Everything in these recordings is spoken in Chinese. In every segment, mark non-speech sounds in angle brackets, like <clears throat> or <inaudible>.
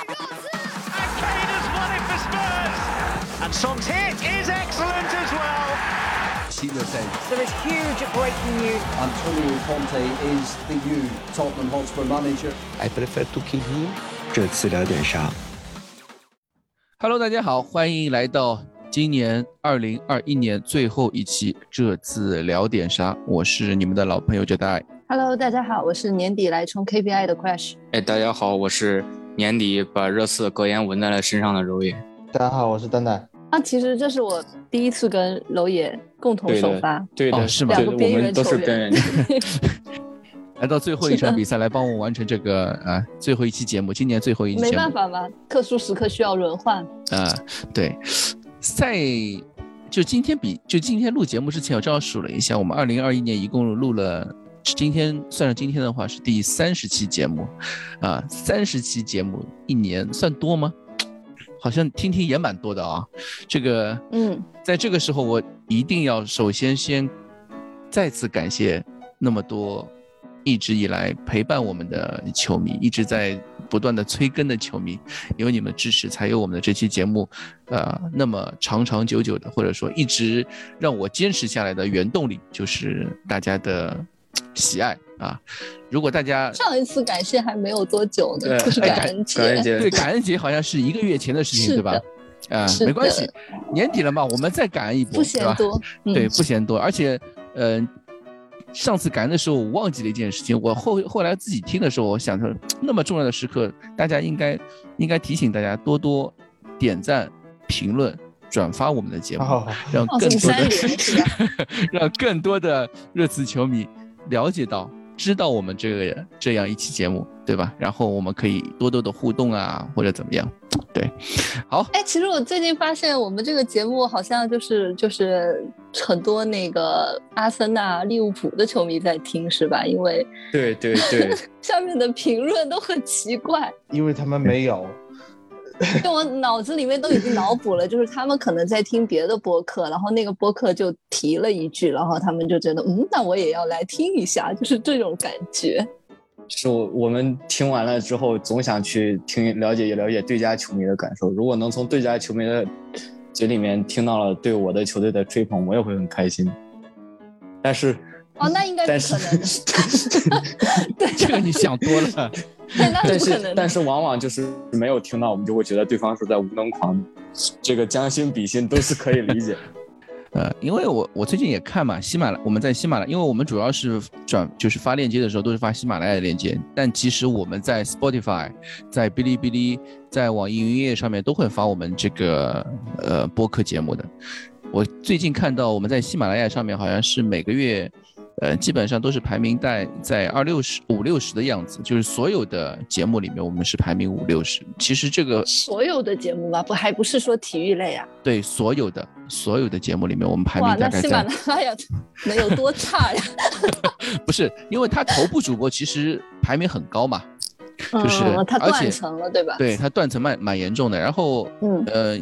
And Kane has won it for Spurs. And Son's hit is excellent as well. There is huge breaking news. Antonio Conte is the new Tottenham Hotspur manager. I prefer to keep him。这次聊点啥？Hello，大家好，欢迎来到今年二零二一年最后一期。这次聊点啥？我是你们的老朋友 Jedi。Hello，大家好，我是年底来冲 KPI 的 Crash。哎，大家好，我是年底把热刺格言纹在了身上的柔野。大家好，我是蛋蛋。啊，其实这是我第一次跟娄野共同首发，对的，哦是吗对的两个边我们都缘球员是边缘球员。<laughs> 来到最后一场比赛，来帮我完成这个啊最后一期节目，今年最后一期节没。办法嘛，特殊时刻需要轮换。啊，对，赛就今天比就今天录节目之前，我正好数了一下，我们二零二一年一共录了，今天算上今天的话是第三十期节目，啊，三十期节目一年算多吗？好像听听也蛮多的啊。这个，嗯，在这个时候，我一定要首先先再次感谢那么多一直以来陪伴我们的球迷，一直在不断的催更的球迷，有你们支持，才有我们的这期节目，呃，那么长长久久的，或者说一直让我坚持下来的原动力，就是大家的喜爱啊。如果大家上一次感谢还没有多久呢，对就是哎感恩节。感恩节对感恩节好像是一个月前的事情，对吧？啊、是没关系，年底了嘛，我们再感恩一波，不？嫌多。嗯对，不嫌多，而且，呃，上次感恩的时候，我忘记了一件事情。我后后来自己听的时候，我想着那么重要的时刻，大家应该应该提醒大家多多点赞、评论、转发我们的节目，让更多的？<laughs> 让更多的热刺球迷了解到、知道我们这个这样一期节目，对吧？然后我们可以多多的互动啊，或者怎么样？对，好，哎，其实我最近发现，我们这个节目好像就是就是很多那个阿森纳、利物浦的球迷在听，是吧？因为对对对，<laughs> 下面的评论都很奇怪。因为他们没有。就我脑子里面都已经脑补了，就是他们可能在听别的播客，然后那个播客就提了一句，然后他们就觉得，嗯，那我也要来听一下，就是这种感觉。是我我们听完了之后，总想去听了解了解对家球迷的感受。如果能从对家球迷的嘴里面听到了对我的球队的吹捧，我也会很开心。但是，哦，那应该但不可能 <laughs> 是的，对，这个你想多了。<laughs> 但是但是往往就是没有听到，我们就会觉得对方是在无能狂怒。这个将心比心都是可以理解的。<laughs> 呃，因为我我最近也看嘛，喜马拉我们在喜马拉，因为我们主要是转就是发链接的时候都是发喜马拉雅的链接，但其实我们在 Spotify、在哔哩哔哩、在网易云音乐上面都会发我们这个呃播客节目的。我最近看到我们在喜马拉雅上面好像是每个月，呃，基本上都是排名在在二六十五六十的样子，就是所有的节目里面我们是排名五六十。其实这个所有的节目吧，不还不是说体育类啊？对所有的所有的节目里面，我们排名哇，大概那喜马拉雅 <laughs> 能有多差呀？<laughs> 不是，因为他头部主播其实排名很高嘛，就是嗯，它而且断层了，对吧？对他断层蛮蛮严重的。然后嗯呃，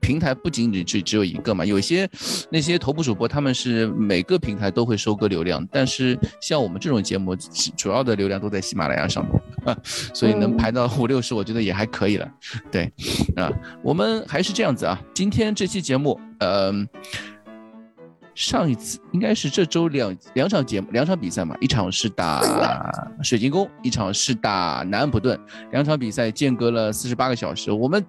平台不仅仅只只有一个嘛，有些那些头部主播他们是每个平台都会收割流量，但是像我们这种节目，主主要的流量都在喜马拉雅上面，啊，<laughs> 所以能嗯排到五六十，我觉得也还可以了。对，啊，我们还是这样子啊，今天这期节目，嗯、上一次应该是这周两两场节目，两场比赛嘛，一场是打水晶宫，一场是打南安普顿，两场比赛间隔了四十八个小时。我们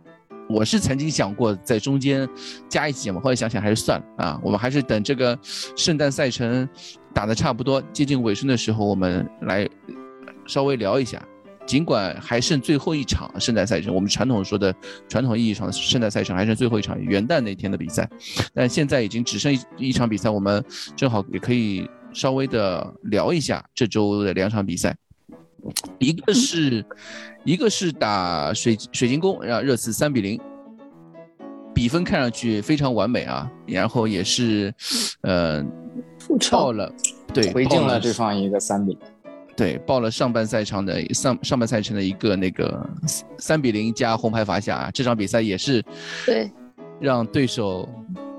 我是曾经想过在中间加一期节目，后来想想还是算了啊，我们还是等这个圣诞赛程打得差不多接近尾声的时候，我们来稍微聊一下。尽管还剩最后一场圣诞赛程，我们传统说的传统意义上的圣诞赛程还剩最后一场元旦那天的比赛，但现在已经只剩一一场比赛，我们正好也可以稍微的聊一下这周的两场比赛。一个是，一个是打水水晶宫，让热刺三比零，比分看上去非常完美啊，然后也是，呃，复报了，对，回敬了对方一个三比零。对，报了上半赛场的上上半赛程的一个那个三比零加红牌罚下啊，这场比赛也是对让对手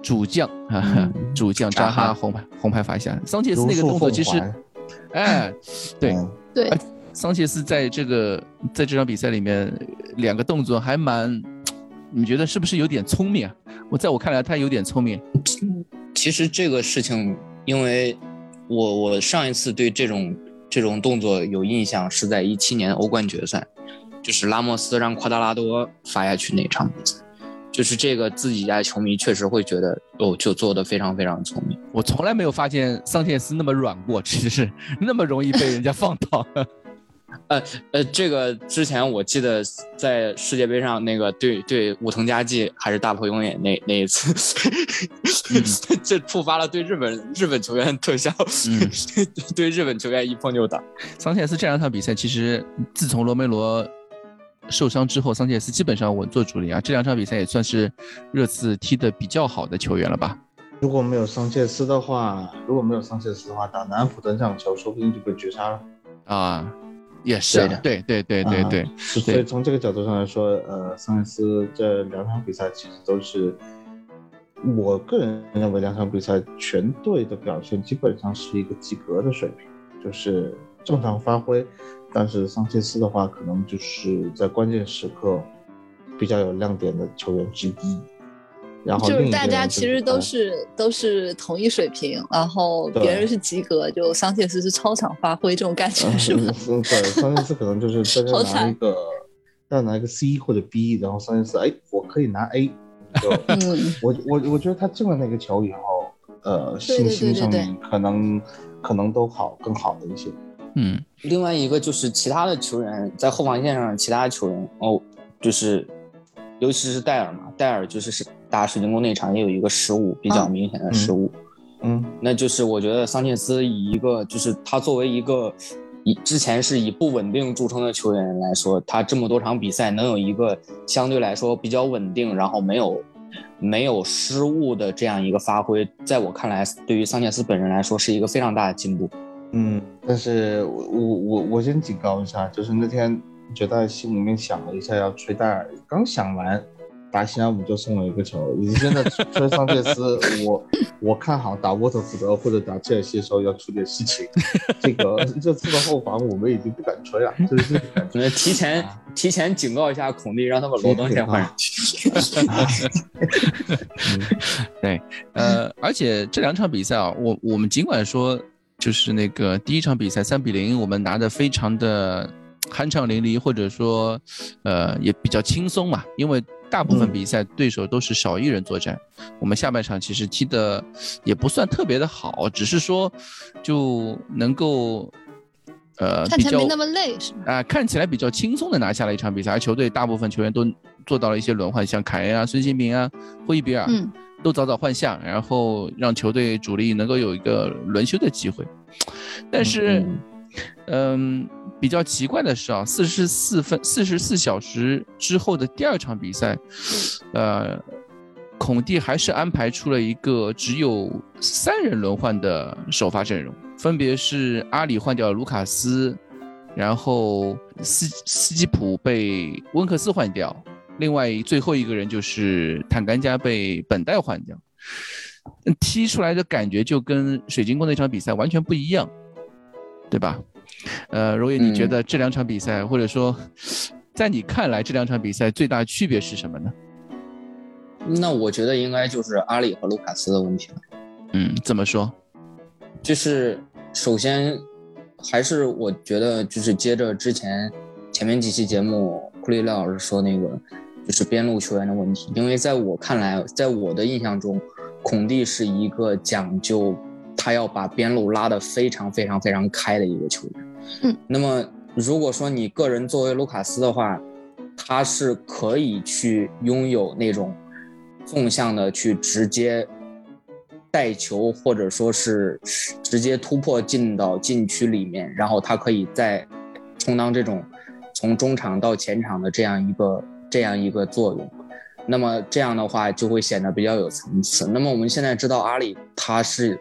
主将哈哈，主将扎哈红牌红牌罚下，桑切斯那个动作其实，哎，对，嗯对，桑切斯在这个在这场比赛里面两个动作还蛮，你觉得是不是有点聪明啊？我在我看来他有点聪明。其实这个事情，因为我我上一次对这种这种动作有印象是在一七年欧冠决赛，就是拉莫斯让夸达拉多罚下去那场比赛，就是这个自己家球迷确实会觉得哦，就做的非常非常聪明。我从来没有发现桑切斯那么软过，其实是那么容易被人家放倒。呃呃，这个之前我记得在世界杯上那个对对武藤佳纪还是大迫勇也那那一次，<laughs> 这触发了对日本日本球员特效，嗯 <laughs> 对日本球员一碰就打。桑切斯这两场比赛，其实自从罗梅罗受伤之后，桑切斯基本上稳坐主力啊。这两场比赛也算是热刺踢得比较好的球员了吧？如果没有桑切斯的话，如果没有桑切斯的话，打南安普顿这场球说不定就被绝杀了。啊，也是，对对对对对，啊所以从这个角度上来说，呃，桑切斯这两场比赛其实都是，我个人认为两场比赛全队的表现基本上是一个及格的水平，就是正常发挥。但是桑切斯的话，可能就是在关键时刻比较有亮点的球员之一。然后就是大家其实都呃是都是同一水平，然后别人是及格，就桑切斯是超常发挥这种感觉是吗？嗯，对，桑切斯可能就是 <laughs> 大家拿一个，大家拿一个 C 或者 B，然后桑切斯，哎，我可以拿 A，就嗯，我我我觉得他进了那个球以后，呃，信心上面可能可能都好更好了一些。嗯，另外一个就是其他的球员在后防线上，其他球员哦，就是尤其是戴尔嘛，戴尔就是是打水晶宫那场也有一个失误，比较嗯明显的失误。嗯那就是我觉得桑切斯以一个就是他作为一个以之前是以不稳定著称的球员来说，他这么多场比赛能有一个相对来说比较稳定，然后没有没有失误的这样一个发挥，在我看来，对于桑切斯本人来说是一个非常大的进步。嗯，但是我我我我先警告一下，就是那天觉得心里面想了一下要吹戴尔，刚想完。打西南姆就送了一个球，你现在吹桑切斯，我我看好打沃特福德或者打切尔西的时候要出点事情。这个这次的后防我们已经不敢吹了，就是这个感觉。我觉得提前提前警告一下孔蒂，让他把罗登先换上去。<laughs> 对，呃，而且这两场比赛啊，我我们尽管说就是那个第一场比赛三比零，我们拿的非常的酣畅淋漓，或者说呃也比较轻松嘛，因为大部分比赛对手都是少一人作战，我们下半场其实踢的也不算特别的好，只是说就能够。呃，比较看起来没那么累是吗？啊、看起来比较轻松的拿下了一场比赛，而球队大部分球员都做到了一些轮换，像凯恩啊、孙兴民啊、霍伊比尔，嗯，都早早换下，然后让球队主力能够有一个轮休的机会。但是，嗯，比较奇怪的是啊，四十四分四十四小时之后的第二场比赛，呃，孔蒂还是安排出了一个只有三人轮换的首发阵容，分别是阿里换掉了卢卡斯，然后斯斯基普被温克斯换掉，另外最后一个人就是坦甘加被本代换掉，嗯踢出来的感觉就跟水晶宫那场比赛完全不一样，对吧？呃，roy，你觉嗯得这两场比赛，或者说在你看来这两场比赛最大的区别是什么呢？那我觉得应该就是阿里和卢卡斯的问题了。嗯，怎么说？就是首先还是我觉得就是接着之前前面几期节目库里廖老师说那个就是边路球员的问题，因为在我看来，在我的印象中，孔蒂是一个讲究他要把边路拉得非常非常非常开的一个球员。嗯，那么如果说你个人作为卢卡斯的话，他是可以去拥有那种纵向的去直接带球，或者说是直接突破进到禁区里面，然后他可以再充当这种从中场到前场的这样一个这样一个作用。那么这样的话就会显得比较有层次。那么我们现在知道阿里他是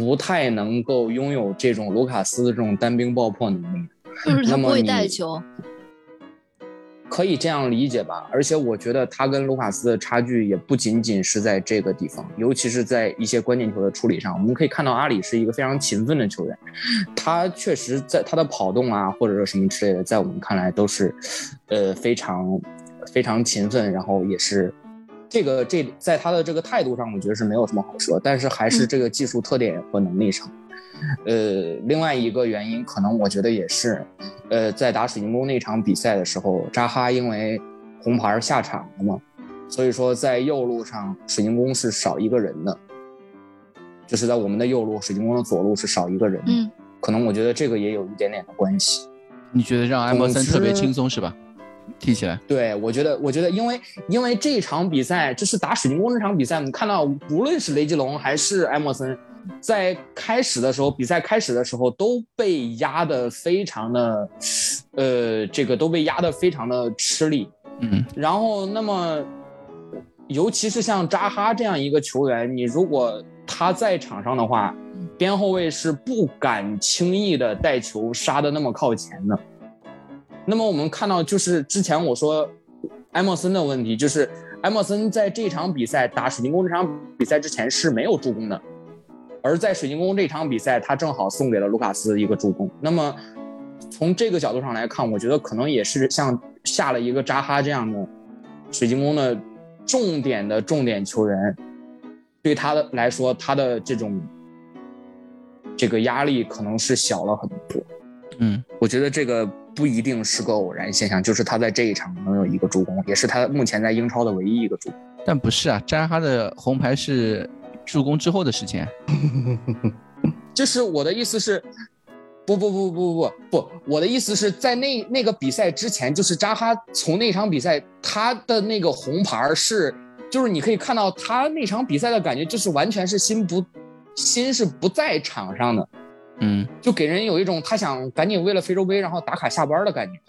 不太能够拥有这种卢卡斯的这种单兵爆破能力。就是他不会带球，可以这样理解吧。而且我觉得他跟卢卡斯的差距也不仅仅是在这个地方，尤其是在一些关键球的处理上。我们可以看到阿里是一个非常勤奋的球员，他确实在他的跑动啊，或者说什么之类的，在我们看来都是，呃，非常非常勤奋，然后也是。这个这在他的这个态度上，我觉得是没有什么好说，但是还是这个技术特点和能力上，呃，另外一个原因可能我觉得也是，呃，在打水晶宫那场比赛的时候，扎哈因为红牌下场了嘛，所以说在右路上水晶宫是少一个人的，就是在我们的右路，水晶宫的左路是少一个人，嗯，可能我觉得这个也有一点点的关系。你觉得让埃莫森特别轻松是吧？踢起来，对我觉得，我觉得，因为因为这场比赛，就是打水晶宫这场比赛，我们看到，无论是雷吉隆还是埃默森，在开始的时候，比赛开始的时候都被压的非常的，呃，这个都被压的非常的吃力。嗯，然后那么，尤其是像扎哈这样一个球员，你如果他在场上的话，边后卫是不敢轻易的带球杀的那么靠前的。那么我们看到，就是之前我说埃默森的问题，就是埃默森在这场比赛打水晶宫这场比赛之前是没有助攻的，而在水晶宫这场比赛，他正好送给了卢卡斯一个助攻。那么从这个角度上来看，我觉得可能也是像下了一个扎哈这样的水晶宫的重点的重点球员，对他的来说，他的这种这个压力可能是小了很多。嗯，我觉得这个。不一定是个偶然现象，就是他在这一场能有一个助攻，也是他目前在英超的唯一一个助攻。但不是啊，扎哈的红牌是助攻之后的事情。<laughs> 就是我的意思是，不不不不不不，我的意思是在那那个比赛之前，就是扎哈从那场比赛他的那个红牌是，就是你可以看到他那场比赛的感觉，就是完全是心不心是不在场上的。嗯，就给人有一种他想赶紧为了非洲杯然后打卡下班的感觉。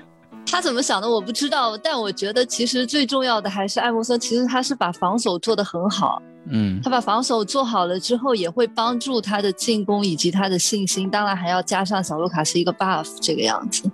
<laughs> 他怎么想的我不知道，但我觉得其实最重要的还是艾默森，其实他是把防守做得很好。嗯，他把防守做好了之后，也会帮助他的进攻以及他的信心。当然还要加上小卢卡斯一个 buff 这个样子。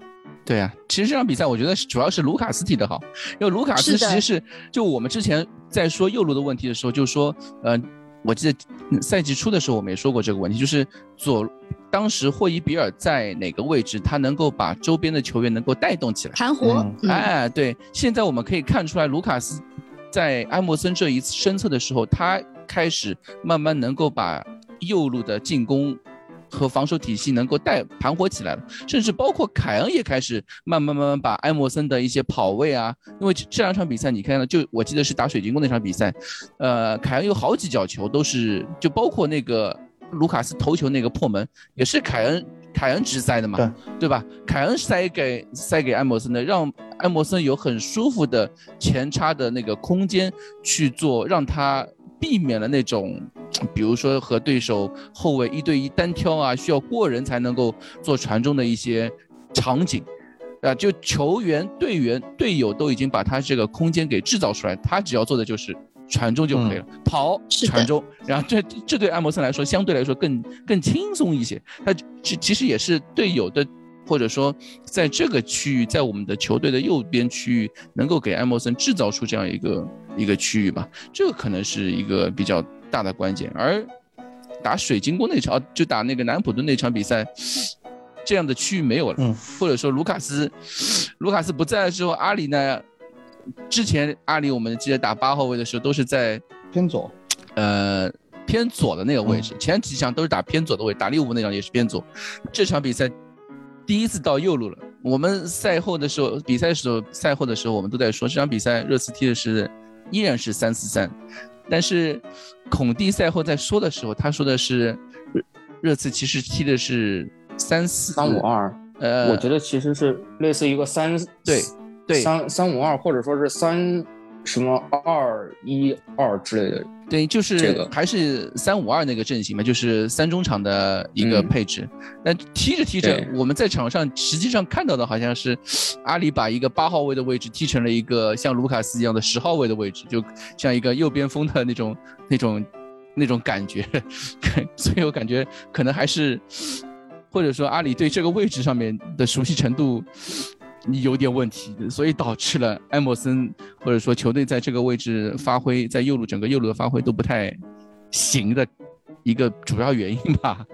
对啊，其实这场比赛我觉得主要是卢卡斯踢得好，因为卢卡斯其实是就我们之前在说右路的问题的时候，就说呃。我记得赛季初的时候，我们也说过这个问题，就是左当时霍伊比尔在哪个位置，他能够把周边的球员能够带动起来，盘活。哎，对，现在我们可以看出来，卢卡斯在埃默森这一次身侧的时候，他开始慢慢能够把右路的进攻。和防守体系能够带盘活起来了，甚至包括凯恩也开始慢慢慢慢把埃默森的一些跑位啊，因为这两场比赛你看到，就我记得是打水晶宫那场比赛，呃，凯恩有好几脚球都是，就包括那个卢卡斯头球那个破门，也是凯恩凯恩直塞的嘛，对吧？凯恩塞给塞给埃默森的，让埃默森有很舒服的前插的那个空间去做，让他。避免了那种，比如说和对手后卫一对一单挑啊，需要过人才能够做传中的一些场景，啊，就球员、队员、队友都已经把他这个空间给制造出来，他只要做的就是传中就可以了，跑传中，然后这这对艾默森来说相对来说更更轻松一些，他其其实也是队友的。或者说，在这个区域，在我们的球队的右边区域，能够给艾默森制造出这样一个一个区域吧，这个可能是一个比较大的关键。而打水晶宫那场，就打那个南普顿那场比赛，这样的区域没有了。嗯。或者说，卢卡斯，卢卡斯不在了之后，阿里呢？之前阿里我们记得打八号位的时候，都是在偏左，呃，偏左的那个位置。前几场都是打偏左的位置，打利物浦那场也是偏左。这场比赛。第一次到右路了。我们赛后的时候，比赛的时候，赛后的时候，我们都在说这场比赛热刺踢的是依然是三四三，但是孔蒂赛后在说的时候，他说的是热热刺其实踢的是三四三五二。呃，我觉得其实是类似一个三对对三三五二，或者说是三什么二一二之类的。对，就是这个还是三五二那个阵型嘛，就是三中场的一个配置。那踢着踢着，我们在场上实际上看到的好像是阿里把一个八号位的位置踢成了一个像卢卡斯一样的十号位的位置，就像一个右边锋的那种那种那种感觉。<laughs> 所以我感觉可能还是或者说阿里对这个位置上面的熟悉程度你有点问题，所以导致了埃默森或者说球队在这个位置发挥，在右路整个右路的发挥都不太行的一个主要原因吧。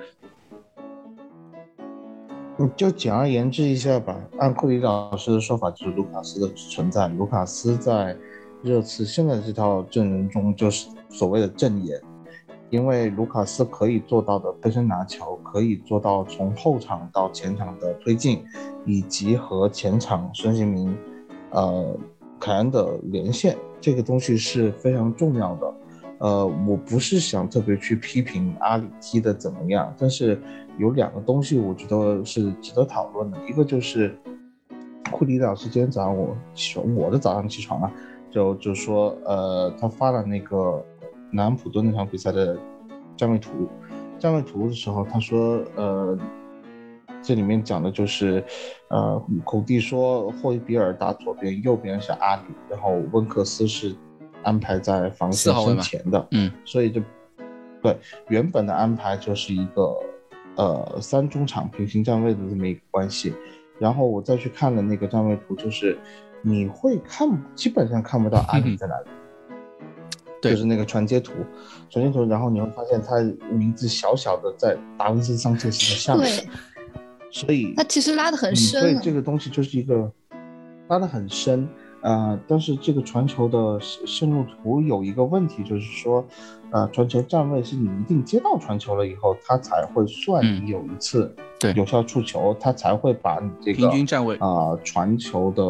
嗯，就简而言之一下吧。按库里老师的说法，就是卢卡斯的存在。卢卡斯在热刺现在这套阵容中，就是所谓的正眼，因为卢卡斯可以做到的背身拿球，可以做到从后场到前场的推进，以及和前场孙兴民、呃凯恩的连线，这个东西是非常重要的。呃，我不是想特别去批评阿里踢的怎么样，但是有两个东西我觉得是值得讨论的。一个就是库里老师今天早上我起我的早上起床啊，就就说呃，他发了那个南安普顿那场比赛的站位图，站位图的时候他说呃，这里面讲的就是呃，孔蒂说霍伊比尔打左边，右边是阿里，然后温克斯是。安排在防线身前的，嗯，所以就对原本的安排就是一个呃三中场平行站位的这么一个关系。然后我再去看了那个站位图，就是你会看基本上看不到阿里在哪里，对，就是那个传接图，传接图，然后你会发现它名字小小的在达文斯桑切斯的下面，所以它其实拉的很深，所以这个东西就是一个拉的很深。呃，但是这个传球的线路图有一个问题，就是说，呃，传球站位是你一定接到传球了以后，它才会算你有一次有效触球，它才会把你这个平均站位啊传球的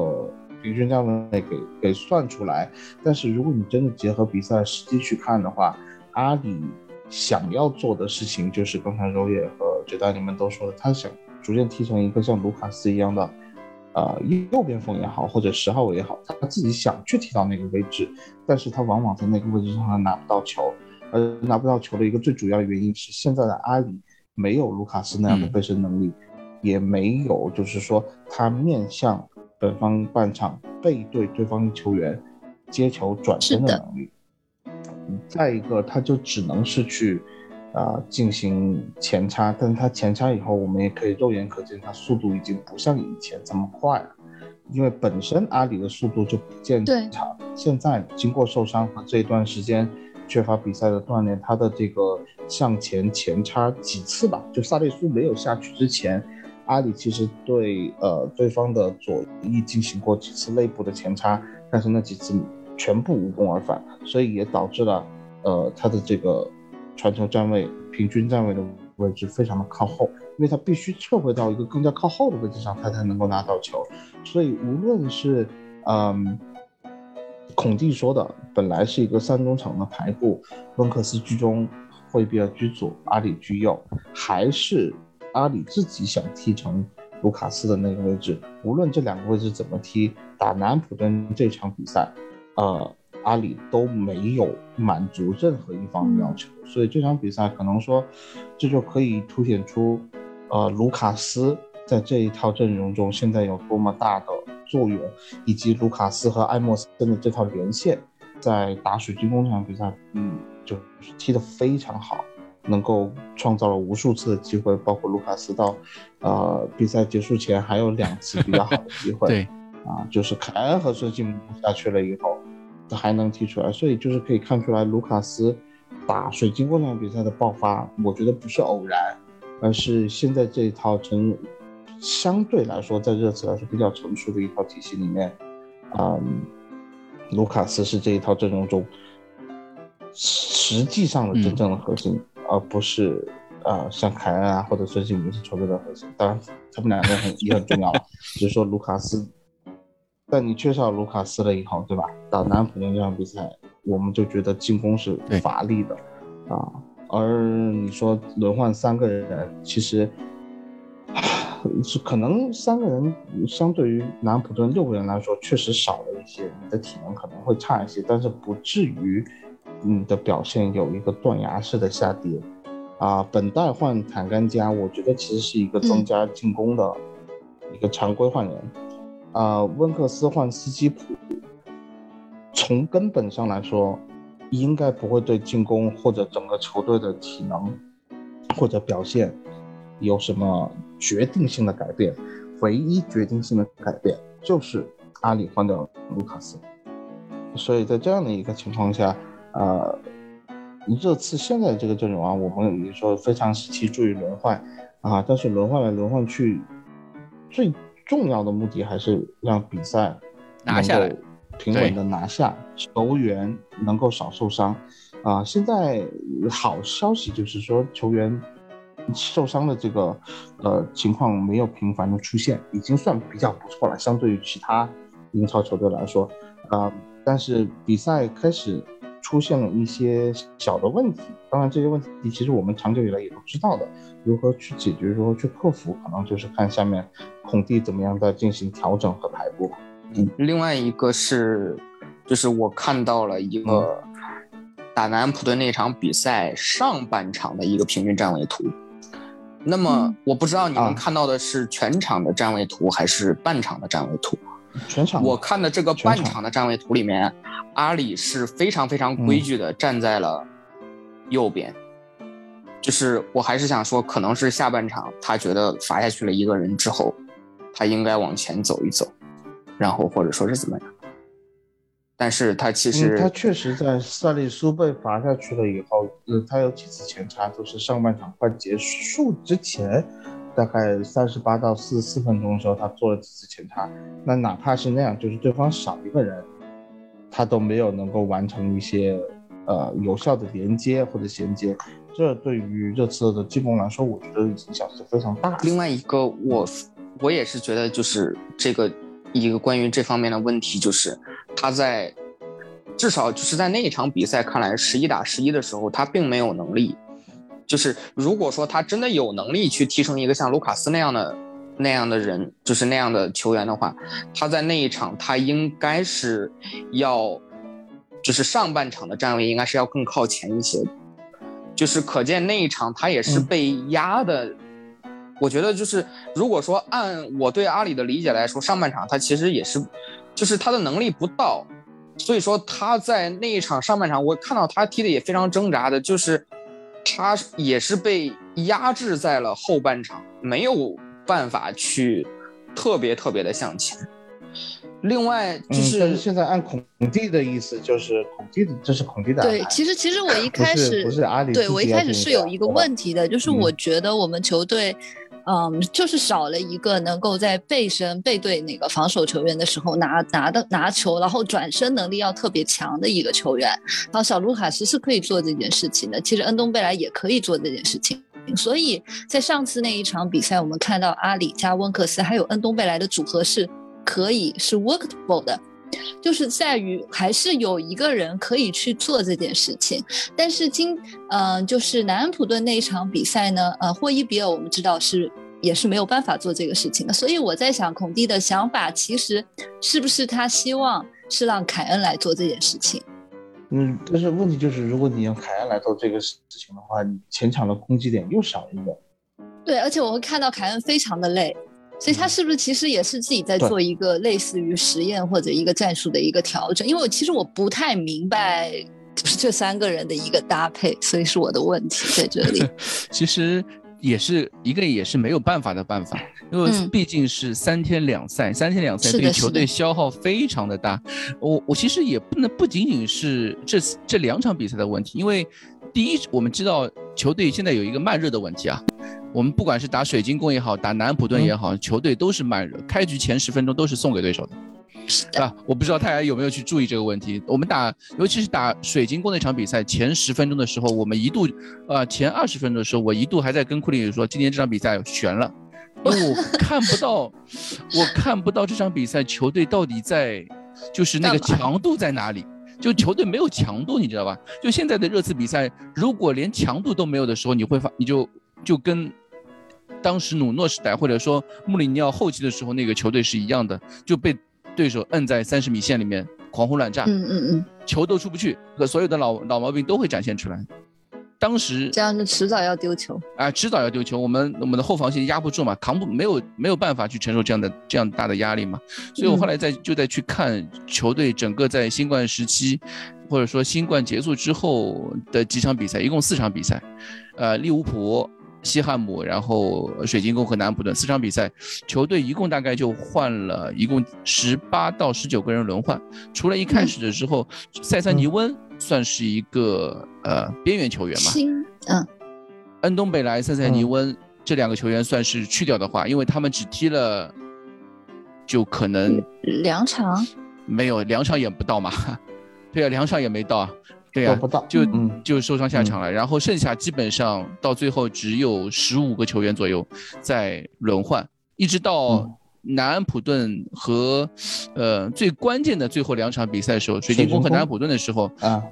平均价位给给算出来。但是如果你真的结合比赛实际去看的话，阿里想要做的事情就是刚才柔野和觉得你们都说了，他想逐渐踢成一个像卢卡斯一样的。呃，右边锋也好，或者十号位也好，他自己想去踢到那个位置，但是他往往在那个位置上他拿不到球，而拿不到球的一个最主要的原因是现在的阿里没有卢卡斯那样的背身能力，也没有就是说他面向本方半场背对对方球员接球转身的能力，再一个他就只能是去。啊，进行前插，但是它前插以后，我们也可以肉眼可见，他速度已经不像以前这么快了，因为本身阿里的速度就不见长。现在经过受伤和这一段时间缺乏比赛的锻炼，他的这个向前前插几次吧，就萨利苏没有下去之前，阿里其实对呃对方的左翼进行过几次内部的前插，但是那几次全部无功而返，所以也导致了呃他的这个。传球站位平均站位的位置非常的靠后，因为他必须撤回到一个更加靠后的位置上，他才能够拿到球。所以无论是嗯，孔蒂说的本来是一个三中场的排布，温克斯居中，惠比尔居左，阿里居右，还是阿里自己想踢成卢卡斯的那个位置，无论这两个位置怎么踢，打南普顿这场比赛，呃。阿里都没有满足任何一方的要求，所以这场比赛可能说，这就可以凸显出，呃，卢卡斯在这一套阵容中现在有多么大的作用，以及卢卡斯和埃莫森的这套连线，在打水晶宫这场比赛，嗯，就是踢得非常好，能够创造了无数次的机会，包括卢卡斯到，呃，比赛结束前还有两次比较好的机会，<laughs> 对，啊，就是凯恩和孙兴慜下去了以后。他还能踢出来，所以就是可以看出来，卢卡斯打水晶宫那场比赛的爆发，我觉得不是偶然，而是现在这一套成相对来说在热刺来说比较成熟的一套体系里面，嗯，卢卡斯是这一套阵容中实际上的真正的核心，而不是啊像凯恩啊或者孙兴民是球队的核心。当然，他们两个很也很重要，<laughs> 只是说卢卡斯。但你缺少卢卡斯了以后，对吧？打南普顿这场比赛，我们就觉得进攻是乏力的，啊。而你说轮换三个人，其实是可能三个人相对于南普顿六个人来说，确实少了一些，你的体能可能会差一些，但是不至于你的表现有一个断崖式的下跌，啊。本代换坦甘加，我觉得其实是一个增加进攻的一个常规换人。啊，温克斯换斯基普，从根本上来说，应该不会对进攻或者整个球队的体能或者表现有什么决定性的改变，唯一决定性的改变就是阿里换掉了卢卡斯，所以在这样的一个情况下，呃，热刺现在这个阵容啊，我们也说非常时期注意轮换啊，但是轮换来轮换去，最重要的目的还是让比赛拿下来，平稳的拿下，球员能够少受伤啊。现在好消息就是说球员。受伤的这个呃情况没有频繁的出现，已经算比较不错了，相对于其他英超球队来说，啊，但是比赛开始出现了一些小的问题，当然这些问题其实我们长久以来也都知道的，如何去解决，如何去克服，可能就是看下面孔蒂怎么样在进行调整和排布吧。嗯，另外一个是，就是我看到了一个打南安普顿那场比赛上半场的一个平均站位图。那么我不知道你们看到的是全场的站位图还是半场的站位图？全场。我看的这个半场的站位图里面，阿里是非常非常规矩的站在了右边。就是我还是想说，可能是下半场他觉得罚下去了一个人之后，他应该往前走一走，然后或者说是怎么样。但是他其实，他确实在萨利苏被罚下去了以后，呃，他有几次前插都是上半场快结束之前，大概三十八到四十四分钟的时候，他做了几次前插。那哪怕是那样，就是对方少一个人，他都没有能够完成一些呃有效的连接或者衔接。这对于热刺的进攻来说，我觉得影响是非常大。另外一个，我我也是觉得就是这个。一个关于这方面的问题，就是他在至少就是在那一场比赛看来，十一打十一的时候，他并没有能力。就是如果说他真的有能力去踢成一个像卢卡斯那样的那样的人，就是那样的球员的话，他在那一场他应该是要，就是上半场的站位应该是要更靠前一些。就是可见那一场他也是被压的。我觉得就是，如果说按我对阿里的理解来说，上半场他其实也是，就是他的能力不到，所以说他在那一场上半场，我看到他踢的也非常挣扎的，就是他也是被压制在了后半场，没有办法去特别特别的向前。另外就是现在按孔蒂的意思，就是孔蒂的这是孔蒂的对，其实其实我一开始不是阿里，对我一开始是有一个问题的，就是我觉得我们球队。嗯，嗯就是少了一个能够在背身背对那个防守球员的时候拿拿的拿球，然后转身能力要特别强的一个球员。然后小卢卡斯是可以做这件事情的，其实恩东贝莱也可以做这件事情。所以在上次那一场比赛，我们看到阿里加温克斯还有恩东贝莱的组合是可以是 workable 的。就是在于还是有一个人可以去做这件事情，但是今嗯，就是南安普顿那一场比赛呢，呃，霍伊比尔我们知道是也是没有办法做这个事情的，所以我在想，孔蒂的想法其实是不是他希望是让凯恩来做这件事情？嗯，但是问题就是，如果你让凯恩来做这个事情的话，你前场的攻击点又少一个。对，而且我会看到凯恩非常的累。所以他是不是其实也是自己在做一个类似于实验或者一个战术的一个调整？因为我其实我不太明白，就是这三个人的一个搭配，所以是我的问题在这里。<laughs> 其实也是一个也是没有办法的办法，因为毕竟是三天两赛，三天两赛对球队消耗非常的大。我我其实也不能不仅仅是这这两场比赛的问题，因为第一我们知道球队现在有一个慢热的问题啊。我们不管是打水晶宫也好，打南安普顿也好，球队都是慢热，开局前十分钟都是送给对手的，啊，我不知道大家有没有去注意这个问题。我们打，尤其是打水晶宫那场比赛前十分钟的时候，我们一度，呃，前二十分钟的时候，我一度还在跟库里说，今天这场比赛悬了，因 <laughs> 为我看不到，我看不到这场比赛球队到底在，就是那个强度在哪里，就球队没有强度，你知道吧？就现在的热刺比赛，如果连强度都没有的时候，你会发，你就就跟。当时努诺时代，或者说穆里尼奥后期的时候，那个球队是一样的，就被对手摁在三十米线里面狂轰乱炸，嗯嗯嗯，球都出不去，和所有的老老毛病都会展现出来。当时这样是迟早要丢球啊，迟早要丢球。我们我们的后防线压不住嘛，扛不没有没有办法去承受这样的这样大的压力嘛。所以我后来在就在去看球队整个在新冠时期，或者说新冠结束之后的几场比赛，一共四场比赛，呃，利物浦。西汉姆，然后水晶宫和南安普顿四场比赛，球队一共大概就换了一共十八到十九个人轮换，除了一开始的时候，塞萨尼温算是一个呃边缘球员嘛，新嗯，恩东贝莱、塞塞尼温这两个球员算是去掉的话，因为他们只踢了，就可能两场。没有两场也不到嘛，<laughs> 对啊，两场也没到啊。对呀、不到。就、嗯。就受伤下场了，然后剩下基本上到最后只有十五个球员左右在轮换，一直到嗯南安普顿和呃最关键的最后两场比赛的时候，水晶宫和南安普顿的时候，啊，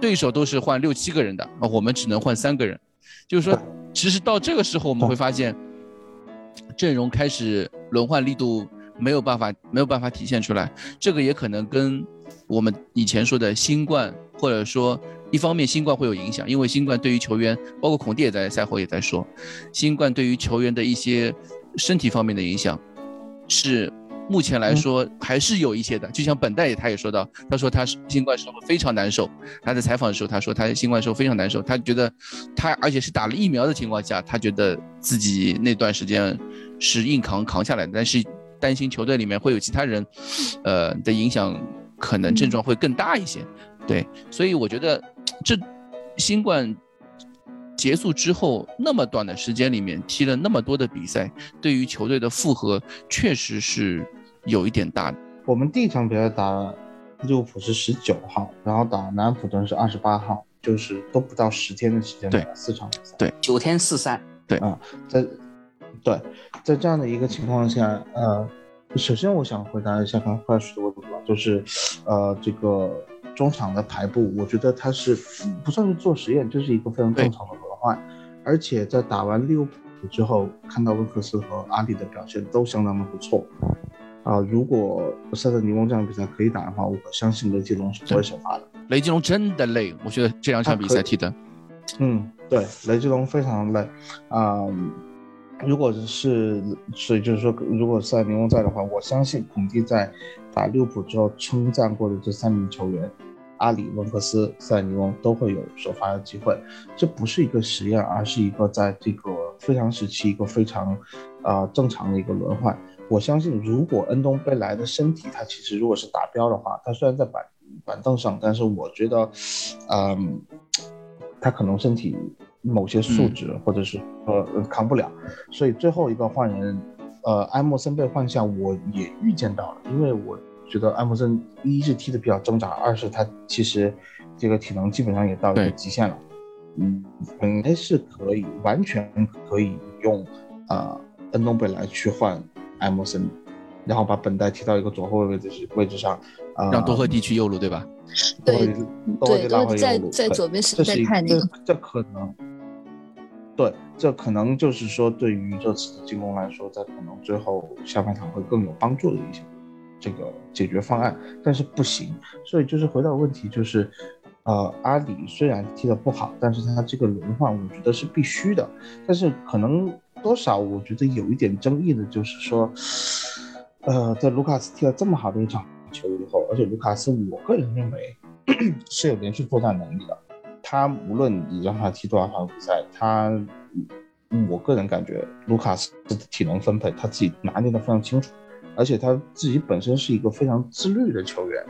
对手都是换六七个人的，啊，我们只能换三个人，就是说，其实到这个时候我们会发现，阵容开始轮换力度没有办法没有办法体现出来，这个也可能跟我们以前说的新冠，或者说一方面新冠会有影响，因为新冠对于球员，包括孔蒂也在赛后也在说，新冠对于球员的一些身体方面的影响是。目前来说还是有一些的，就像本代他也说到，他说他是新冠时候非常难受，他在采访的时候他说他新冠时候非常难受，他觉得他而且是打了疫苗的情况下，他觉得自己那段时间是硬扛扛下来的，但是担心球队里面会有其他人，呃的影响，可能症状会更大一些，对，所以我觉得这新冠结束之后那么短的时间里面踢了那么多的比赛，对于球队的负荷确实是有一点大的。我们第一场比赛打利物浦是十九号，然后打南安普顿是二十八号，就是都不到十天的时间对四场比赛。对。九天四赛，对。啊在对，在这样的一个情况下，呃，首先我想回答一下刚刚快说的问题吧，就是，呃，这个中场的排布，我觉得它是不算是做实验，这是一个非常正常的轮换，而且在打完利物浦之后，看到温克斯和阿里的表现都相当的不错。啊、如果塞特尼翁这样比赛可以打的话，我相信雷吉隆是不会首发的。雷吉隆真的累，我觉得这两场比赛踢的，嗯，对，雷吉隆非常累啊、如果是，所以就是说，如果塞尼翁在的话，我相信孔蒂在打利物浦之后称赞过的这三名球员，阿里、温克斯、塞尼翁都会有首发的机会。这不是一个实验，而是一个在这个非常时期一个非常呃正常的一个轮换。我相信，如果恩东贝莱的身体他其实如果是达标的话，他虽然在板板凳上，但是我觉得，嗯，他可能身体某些素质或者是呃呃扛不了，所以最后一个换人，呃，埃默森被换下，我也预见到了，因为我觉得埃默森一是踢的比较挣扎，二是他其实这个体能基本上也到一个极限了，嗯，本来是可以完全可以用呃恩东贝莱去换埃默森，然后把本代踢到一个左后卫位置位置上，啊、让多赫蒂去右路，对吧？对对，拉都在回右路在左边实在这是那个。这可能，对，这可能就是说，对于这次的进攻来说，在可能最后下半场会更有帮助的一些这个解决方案，但是不行，所以就是回到问题，就是，呃，阿里虽然踢得不好，但是他这个轮换，我觉得是必须的，但是可能多少我觉得有一点争议的，就是说，呃，在卢卡斯踢了这么好的一场球以后，而且卢卡斯，我个人认为 <clears throat> 是有连续作战能力的。他无论你让他踢多少场比赛，他，我个人感觉卢卡斯的体能分配他自己拿捏的非常清楚，而且他自己本身是一个非常自律的球员。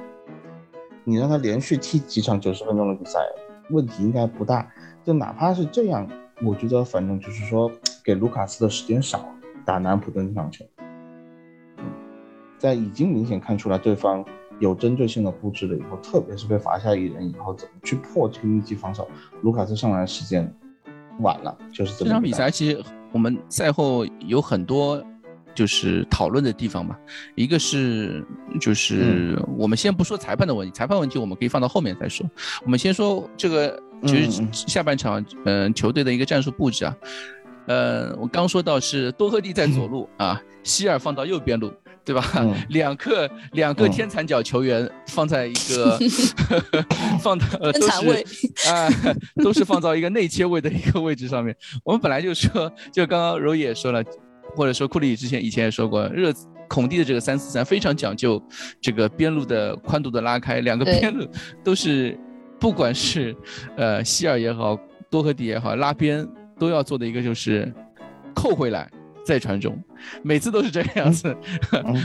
你让他连续踢几场九十分钟的比赛，问题应该不大。就哪怕是这样，我觉得反正就是说给卢卡斯的时间少，打南安普顿这场球，嗯，在已经明显看出来对方有针对性的布置了以后，特别是被罚下一人以后，怎么去破这个密集防守？卢卡斯上来的时间晚了，就是这这场比赛其实我们赛后有很多就是讨论的地方吧，一个是就是我们先不说裁判的问题，裁判问题我们可以放到后面再说。我们先说这个就是嗯嗯下半场嗯、呃球队的一个战术布置啊，呃，我刚说到是多赫蒂在左路啊，希尔放到右边路。对吧？嗯 <laughs> 两个两个嗯天残角球员放在一个 <laughs> <laughs> 放到呃都是都是放到一个内切位的一个位置上面。我们本来就说，就刚刚柔也说了，或者说库里之前以前也说过，热孔蒂的这个三四三非常讲究这个边路的宽度的拉开，两个边路都是不管是呃希尔也好，多赫蒂也好，拉边都要做的一个就是扣回来再传中，每次都是这个样子，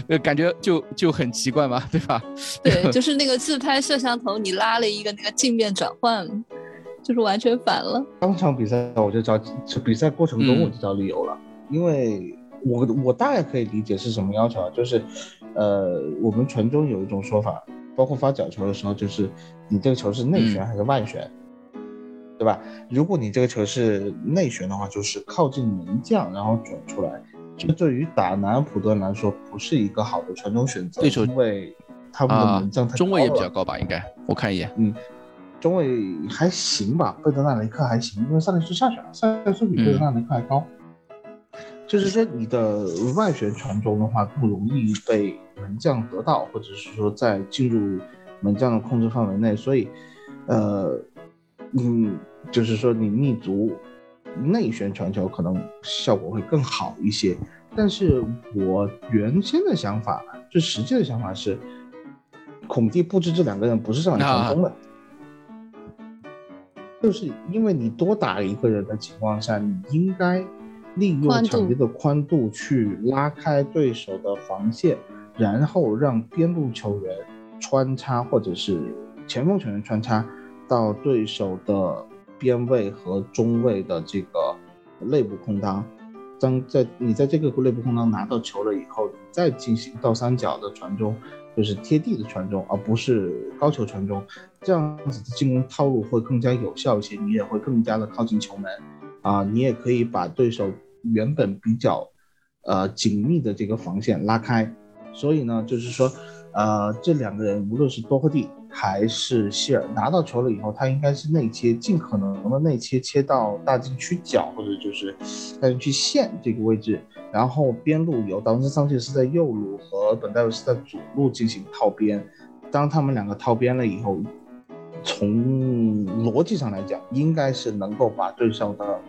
呃 <laughs> 感觉就就很奇怪嘛，对吧？<laughs> 对，就是那个自拍摄像头，你拉了一个那个镜面转换，就是完全反了。当场比赛我就找，就，比赛过程中我就找理由了，因为我我大概可以理解是什么要求啊，就是，呃，我们传中有一种说法，包括发角球的时候，就是你这个球是内旋还是外旋，对吧？如果你这个球是内旋的话，就是靠近门将然后转出来，这对于打南安普顿来说不是一个好的传中选择，对手因为他们的啊门将太，中位也比较高吧？应该我看一眼，嗯，中卫还行吧，贝德纳雷克还行，因为萨内斯下去了，萨内斯比贝德纳雷克还高。就是说，你的外旋传中的话，不容易被门将得到，或者是说在进入门将的控制范围内，所以，呃，嗯，就是说你逆足内旋传球可能效果会更好一些。但是我原先的想法，就实际的想法是，孔蒂布置这两个人不是让你传中的。就是因为你多打一个人的情况下，你应该利用场地的宽度去拉开对手的防线，然后让边路球员穿插或者是前锋球员穿插到对手的边位和中位的这个内部空当。当在你在这个内部空当拿到球了以后，你再进行倒三角的传中，就是贴地的传中，而不是高球传中。这样子的进攻套路会更加有效一些，你也会更加的靠近球门，啊，你也可以把对手原本比较呃紧密的这个防线拉开。所以呢，就是说，呃，这两个人无论是多赫蒂还是希尔拿到球了以后，他应该是内切，尽可能的内切切到大禁区角或者就是大禁区线这个位置，然后边路由当时桑切斯在右路和本戴维斯在左路进行套边。当他们两个套边了以后，从逻辑上来讲，应该是能够把对手的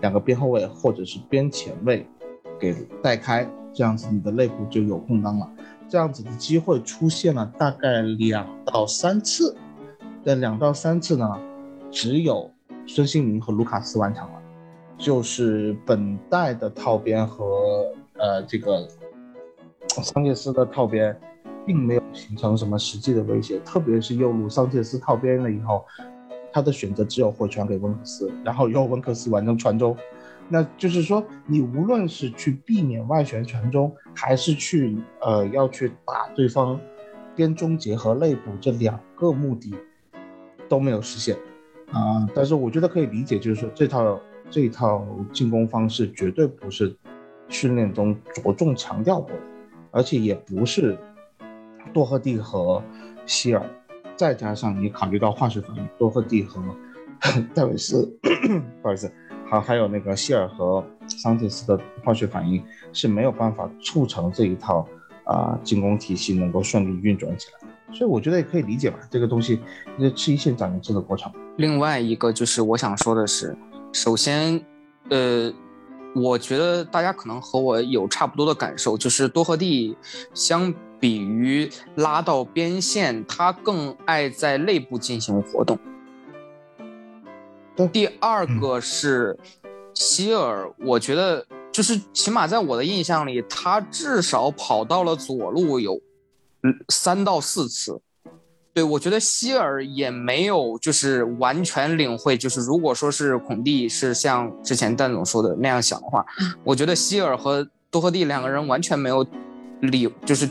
两个边后卫或者是边前卫给带开，这样子你的内部就有空当了。这样子的机会出现了大概两到三次，但两到三次呢，只有孙兴民和卢卡斯完成了，就是本代的套边和呃这个桑切斯的套边，并没有形成什么实际的威胁，特别是右路桑切斯套边了以后，他的选择只有回传给温克斯，然后由温克斯完成传中。那就是说，你无论是去避免外旋传中，还是去呃要去打对方边中结合内部这两个目的都没有实现啊、但是我觉得可以理解，就是说这套这套进攻方式绝对不是训练中着重强调过的，而且也不是多赫蒂和希尔，再加上你考虑到化学反应，多赫蒂和戴维斯，<coughs> 不好意思。还还有那个希尔和桑切斯的化学反应是没有办法促成这一套啊、进攻体系能够顺利运转起来，所以我觉得也可以理解吧，这个东西是吃一堑长一智的过程。另外一个就是我想说的是，首先，呃，我觉得大家可能和我有差不多的感受，就是多赫蒂相比于拉到边线，他更爱在内部进行活动。对第二个是希尔，我觉得就是起码在我的印象里，他至少跑到了左路有嗯三到四次。对，我觉得希尔也没有就是完全领会，就是如果说是孔蒂是像之前蛋总说的那样想的话，我觉得希尔和多赫蒂两个人完全没有理，就是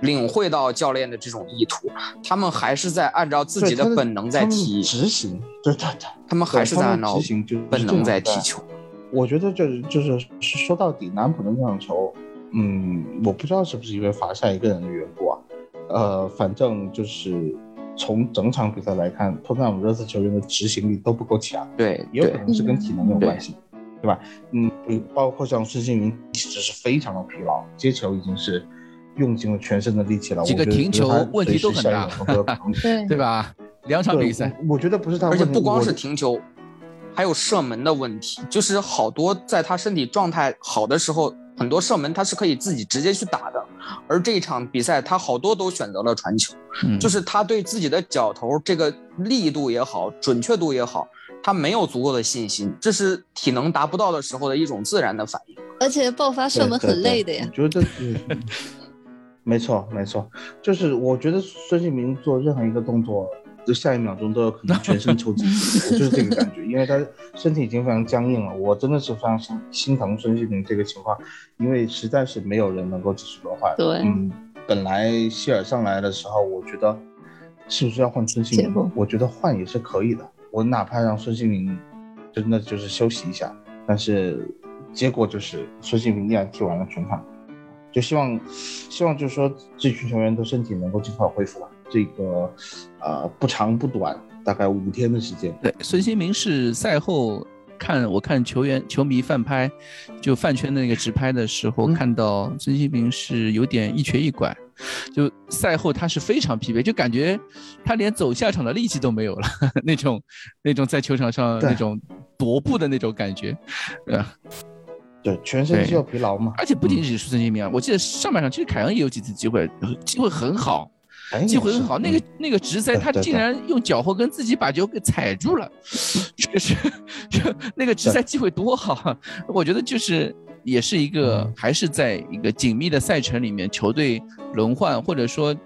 领会到教练的这种意图，他们还是在按照自己的本能在踢，执行，对对对，他们还是在按照们执行就是本能在踢球。我觉得就是就是说到底，南普的那场球，嗯，我不知道是不是因为罚下一个人的缘故啊，呃，反正就是从整场比赛来看，托特纳姆热刺球员的执行力都不够强，对也有可能是跟体能有关系，对吧？嗯，包括像孙兴民其实是非常的疲劳，接球已经是用尽了全身的力气了，几个我觉得停球问题都很大 <laughs> 对对吧？两场比赛，我我觉得不是他，而且不光是停球，还有射门的问题，就是好多在他身体状态好的时候，很多射门他是可以自己直接去打的，而这一场比赛他好多都选择了传球，嗯就是他对自己的脚头这个力度也好，准确度也好，他没有足够的信心，这是体能达不到的时候的一种自然的反应。而且爆发射门很累的呀。我觉得嗯，没错没错，就是我觉得孙兴民做任何一个动作，就下一秒钟都有可能全身抽筋，<laughs> 我就是这个感觉，因为他身体已经非常僵硬了。我真的是非常心心疼孙兴民这个情况，因为实在是没有人能够及时轮换。对嗯，本来希尔上来的时候，我觉得是不是要换孙兴民？我觉得换也是可以的，我哪怕让孙兴民真的就是休息一下，但是结果就是孙兴民依然踢完了全场。就希望，希望就是说这群球员的身体能够尽快恢复吧。这个，呃，不长不短，大概五天的时间。对，孙兴民是赛后看我看球员球迷饭拍，就饭圈的那个直拍的时候，嗯看到孙兴民是有点一瘸一拐，就赛后他是非常疲惫，就感觉他连走下场的力气都没有了，<laughs> 那种那种在球场上那种踱步的那种感觉，呃，对，全身肌肉疲劳嘛。而且不仅仅是孙兴民啊，我记得上半场其实凯恩也有几次机会，机会很好。哎机会很好，那个那个直塞，他竟然用脚后跟自己把球给踩住了，这个是这那个直塞机会多好啊！我觉得就是也是一个嗯还是在一个紧密的赛程里面，球队轮换或者说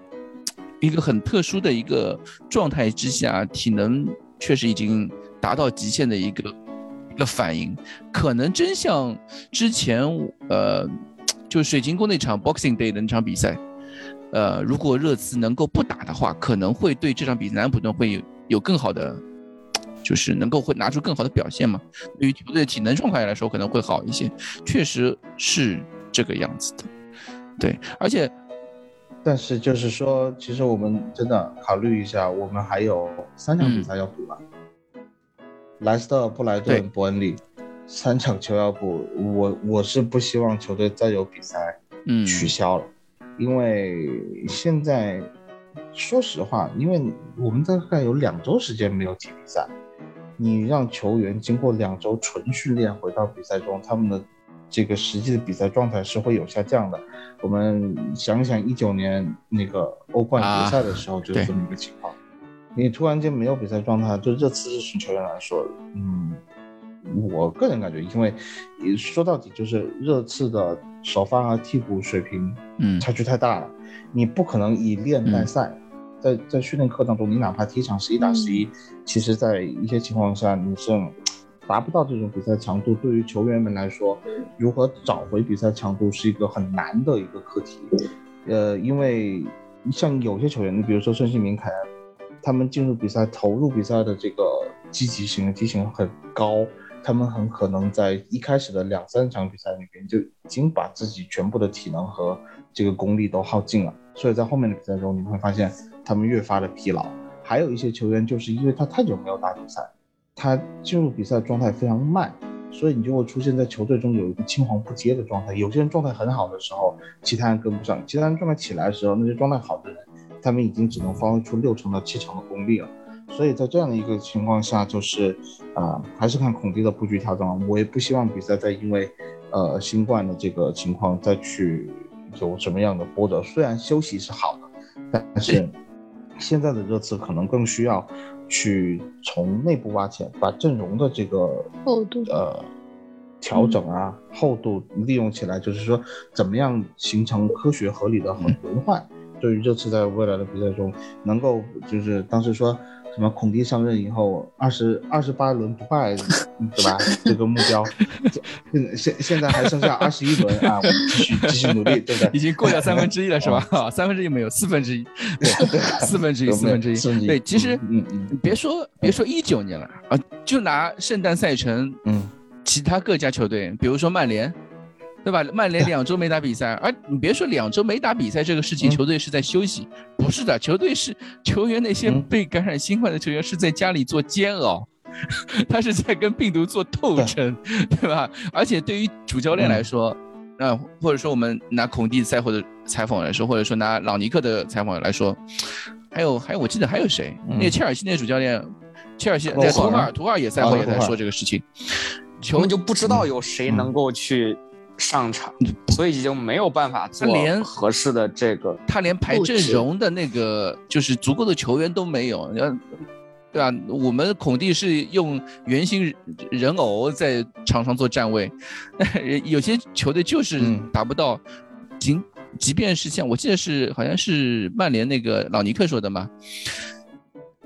一个很特殊的一个状态之下，体能确实已经达到极限的一个一的反应，可能真像之前呃，就水晶宫那场 Boxing Day 的那场比赛。呃，如果热刺能够不打的话，可能会对这场比赛南普顿会有有更好的，就是能够会拿出更好的表现嘛。对于球队的体能状态来说，可能会好一些，确实是这个样子的。对，而且但是就是说，其实我们真的考虑一下，我们还有三场比赛要补了。莱斯特、布莱顿、伯恩利三场球要补，我我是不希望球队再有比赛嗯，取消了，因为现在说实话，因为我们大概有两周时间没有踢比赛，你让球员经过两周纯训练回到比赛中，他们的这个实际的比赛状态是会有下降的。我们想想一九年那个欧冠决赛的时候，就是这么一个情况。你突然间没有比赛状态，对热刺这群球员来说，嗯，我个人感觉，因为说到底就是热刺的首发和替补水平，嗯差距太大了。你不可能以练代赛，在在训练课当中，你哪怕踢场十一打十一，其实在一些情况下你是达不到这种比赛强度。对于球员们来说，如何找回比赛强度是一个很难的一个课题。呃，因为像有些球员，你比如说孙兴民、凯恩，他们进入比赛、投入比赛的这个积极性、激情很高，他们很可能在一开始的两三场比赛里边就已经把自己全部的体能和这个功力都耗尽了，所以在后面的比赛中，你会发现他们越发的疲劳。还有一些球员就是因为他太久没有打比赛，他进入比赛状态非常慢，所以你就会出现在球队中有一个青黄不接的状态。有些人状态很好的时候，其他人跟不上；其他人状态起来的时候，那些状态好的人，他们已经只能发挥出六成到七成的功力了。所以在这样的一个情况下，就是啊、呃还是看孔蒂的布局调整了。我也不希望比赛再因为呃新冠的这个情况再去有什么样的波折。虽然休息是好的，但是现在的热刺可能更需要去从内部挖潜，把阵容的这个厚度呃调整啊、厚度利用起来，就是说怎么样形成科学合理的轮换。对于这次在未来的比赛中，能够就是当时说什么孔蒂上任以后二十二十八轮不败，对吧？这个目标，现现现在还剩下二十一轮啊，我们继续继续努力，对不对？已经过掉三分之一了，是吧？<laughs> 啊，<laughs> 三分之一没有，四分之一，<laughs> 对，四分之一，对四分之一一。对，其实嗯嗯嗯别说别说一九年了啊，就拿圣诞赛程，嗯，其他各家球队，比如说曼联，对吧？曼联两周没打比赛，<laughs> 而你别说两周没打比赛这个事情，嗯球队是在休息，不是的，球队是球员那些嗯被感染新冠的球员是在家里做煎熬。<laughs> 他是在跟病毒做斗争，对吧？而且对于主教练来说，啊、或者说我们拿孔蒂赛后的采访来说，或者说拿朗尼克的采访来说，还有还有，我记得还有谁？嗯那个切尔西那主教练，切尔西在图赫尔，图赫尔也赛后也在说这个事情。我们就不知道有谁能够去上场，所以就没有办法做连合适的这个。他连排阵容的那个就是足够的球员都没有，呃，对吧？我们孔蒂是用圆形人偶在场上做站位，<laughs> 有些球队就是达不到。仅即便是像我记得是好像是曼联那个老尼克说的嘛，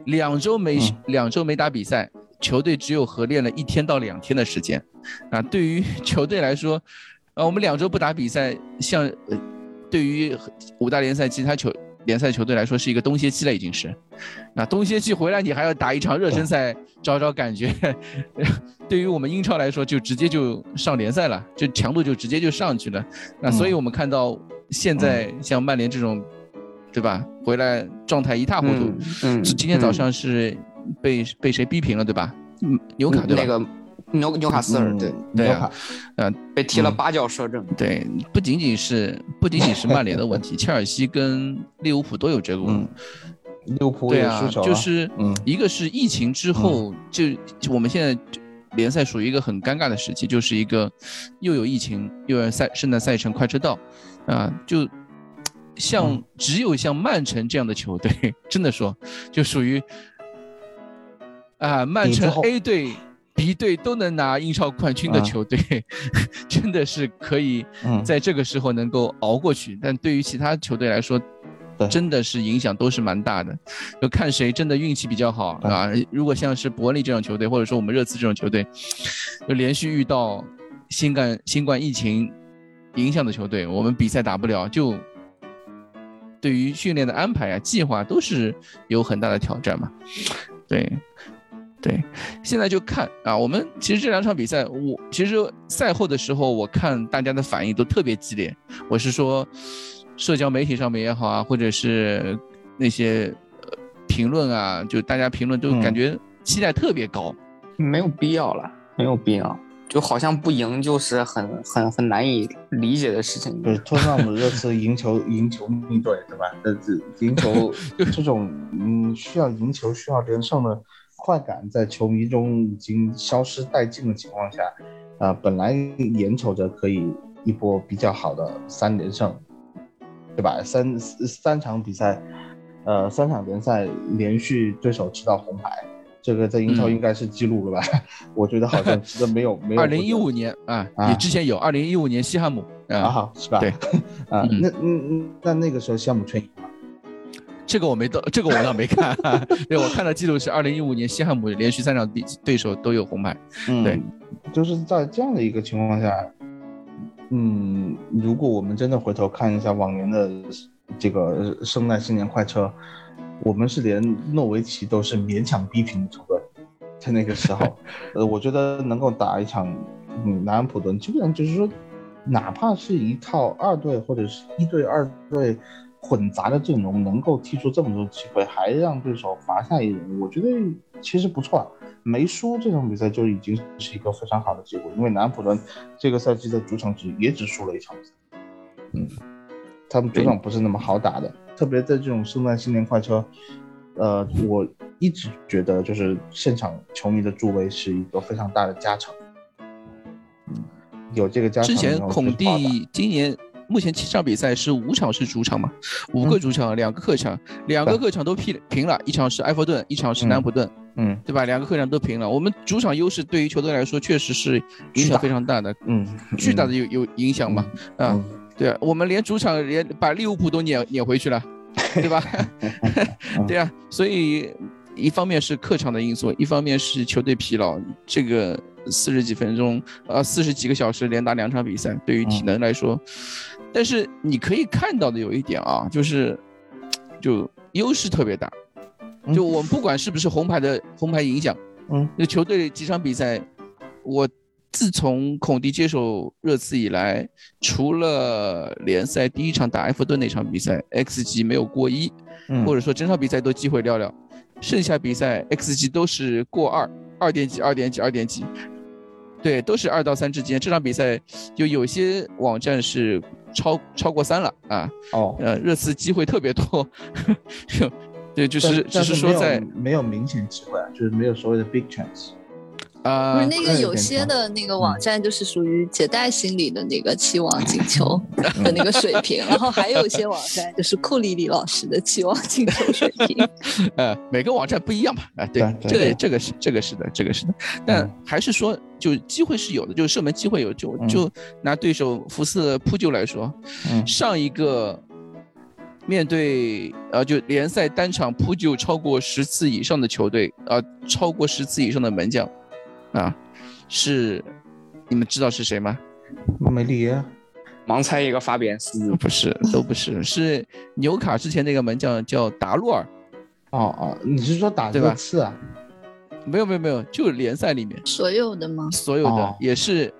两周没两周没打比赛。球队只有合练了一天到两天的时间，啊，对于 <laughs> 球队来说，啊，我们两周不打比赛，像对于五大联赛其他球联赛球队来说是一个冬歇期了，已经是。那冬歇期回来，你还要打一场热身赛，找找感觉。<laughs> 对于我们英超来说，就直接就上联赛了，就强度就直接就上去了。那所以我们看到现在像曼联这种，对吧？回来状态一塌糊涂。嗯。今天早上是。被被谁逼平了，对吧？嗯，纽卡对吧？那个纽纽卡斯尔，对对啊，嗯，被踢了八脚射正。对，不仅仅是不仅仅是曼联的问题，<laughs> 切尔西跟利物浦都有这个问题。利物浦对啊，就是一个是疫情之后，就我们现在联赛属于一个很尴尬的时期，就是一个又有疫情，又有赛圣诞赛程快车道，啊，就像只有像曼城这样的球队，<laughs> 真的说就属于。啊，曼城 A 队、B 队都能拿英超冠军的球队，<laughs> 真的是可以在这个时候能够熬过去。但对于其他球队来说，真的是影响都是蛮大的。就看谁真的运气比较好啊！如果像是伯利这种球队，或者说我们热刺这种球队，就连续遇到新冠新冠疫情影响的球队，我们比赛打不了，就对于训练的安排啊、计划都是有很大的挑战嘛。对。对，现在就看啊，我们其实这两场比赛，我其实赛后的时候，我看大家的反应都特别激烈。我是说，社交媒体上面也好啊，或者是那些评论啊，就大家评论都感觉期待特别高。没有必要了，没有必要，就好像不赢就是很很很难以理解的事情。对，托特纳姆热刺赢球赢球迷队，对吧？这赢球 <laughs> 这种嗯需要赢球需要连胜的。快感在球迷中已经消失殆尽的情况下，啊，本来眼瞅着可以一波比较好的三连胜，对吧？三三场比赛，呃，三场联赛连续对手吃到红牌，这个在英超应该是记录了吧？<laughs> 我觉得好像没有 <laughs> 没有。二零一五年啊，你之前有二零一五年西汉姆啊，是吧？<laughs> 对，啊，那嗯那那个时候西汉姆圈。这个我没到，<laughs> 这个我倒没看。<laughs> 对我看的记录是二零一五年西汉姆连续三场对对手都有红牌。嗯，对，就是在这样的一个情况下，嗯，如果我们真的回头看一下往年的这个圣诞新年快车，我们是连诺维奇都是勉强逼平的球队，在那个时候，<laughs> 呃，我觉得能够打一场嗯南安普顿，基本上就是说，哪怕是一套二队或者是一对二队。混杂的阵容能够踢出这么多机会，还让对手罚下一人，我觉得其实不错。没输这场比赛就已经是一个非常好的结果，因为南普顿这个赛季的主场只也只输了一场比赛。嗯，他们主场不是那么好打的，特别在这种圣诞新年快车，呃，我一直觉得就是现场球迷的助威是一个非常大的加成。嗯，有这个加成。之前孔蒂今年。目前七场比赛是五场是主场嘛？五个主场，两个客场，两个客场都平平了，一场是埃弗顿，一场是南普顿，嗯，对吧？两个客场都平了。我们主场优势对于球队来说确实是影响非常大的，嗯，巨大的有有影响嘛？啊，对啊，我们连主场连把利物浦都撵撵回去了，<laughs> 对吧？<laughs> 对啊，所以一方面是客场的因素，一方面是球队疲劳，这个。四十几分钟，呃，四十几个小时连打两场比赛，对于体能来说，但是你可以看到的有一点啊，就是，就优势特别大，就我们不管是不是红牌的红牌影响，嗯，那球队几场比赛，我自从孔蒂接手热刺以来，除了联赛第一场打埃弗顿那场比赛，XG 没有过一，或者说整场比赛都机会寥寥，剩下比赛 XG 都是过二，二点几，二点几，二点几。对，都是二到三之间。这场比赛就有些网站是超超过三了啊。哦，呃，热刺机会特别多。<laughs> 对，就是只是说在没有明显机会，就是没有所谓的 big chance。啊，不是那个有有些的那个网站就是属于姐带心理的那个期望进球的那个水平，然后还有一些网 <laughs> 站就是库里里老师的期望进球水平。<laughs> 呃，每个网站不一样吧，啊，对，对这个对。这个是这个是的，这个是的，但嗯。还是说，就机会是有的，就是射门机会有，就嗯。就拿对手福斯扑救来说，嗯。上一个面对呃就联赛单场扑救超过十次以上的球队，呃，超过十次以上的门将，啊，是你们知道是谁吗？梅里耶，盲猜一个法比安斯基，不是，都不是，是纽卡之前那个门将叫达洛尔，哦哦，你是说打对吧热刺啊？没有没有没有，就联赛里面。所有的吗？所有的、哦也是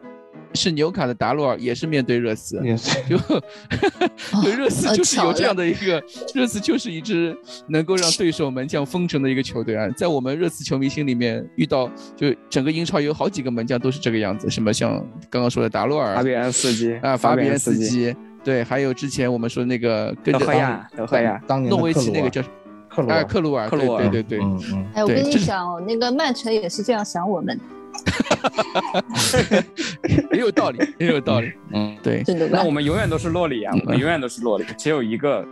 是纽卡的达洛尔，也是面对热刺，也是，就 <laughs> 就热刺呃就是有这样的一个，热刺就是一支能够让对手门将封城的一个球队啊，在我们热刺球迷心里面，遇到就整个英超有好几个门将都是这个样子，什么像刚刚说的达洛尔法比安斯基啊，法比安斯基，对，还有之前我们说那个跟德着赫亚，德赫亚，当年诺维奇那个叫哎克鲁尔，克鲁尔，克鲁尔对对对对，嗯嗯，哎，我跟你讲哦，那个曼城也是这样想我们，<laughs> 也有道理，也有道理，嗯，对，那我？们永远都是洛里啊，我们永远都是洛里，只有一个。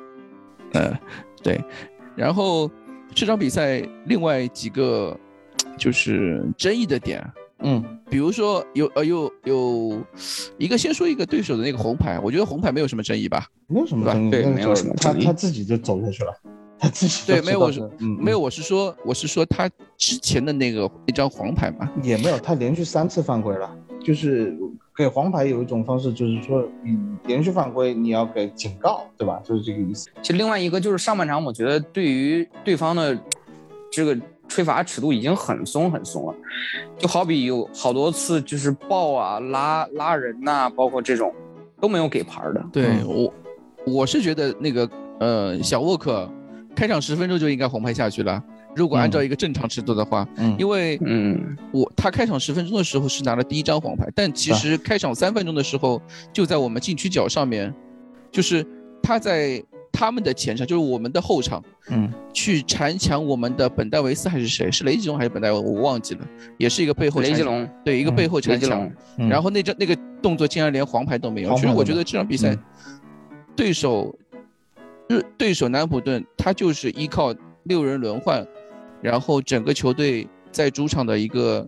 嗯，对，然后这场比赛另外几个就是争议的点啊，嗯。比如说有呃有有一个先说一个对手的那个红牌，我觉得红牌没有什么争议吧，没有什么吧？争议，对没有什么他他自己就走下去了，他自己对，没有我是没有我是说我是说他之前的那个一张黄牌嘛，也没有，他连续三次犯规了。就是给黄牌有一种方式，就是说你连续犯规，你要给警告，对吧？就是这个意思。其实另外一个就是上半场，我觉得对于对方的这个吹罚尺度已经很松很松了，就好比有好多次就是抱啊、拉拉人呐、包括这种都没有给牌的。对、嗯我我是觉得那个呃小沃克开场十分钟就应该红牌下去了，如果按照一个正常尺度的话，嗯。因为嗯，我他开场十分钟的时候是拿了第一张黄牌，但其实开场三分钟的时候就在我们禁区角上面，就是他在他们的前场，就是我们的后场嗯。去缠抢我们的本戴维斯还是谁？是雷吉隆还是本戴维？我忘记了，也是一个背后缠雷吉隆，对一个背后雷缠抢。然后那张那个动作竟然连黄牌都没有。其实我觉得这场比赛嗯。对手日对手南普顿，他就是依靠六人轮换，然后整个球队在主场的一个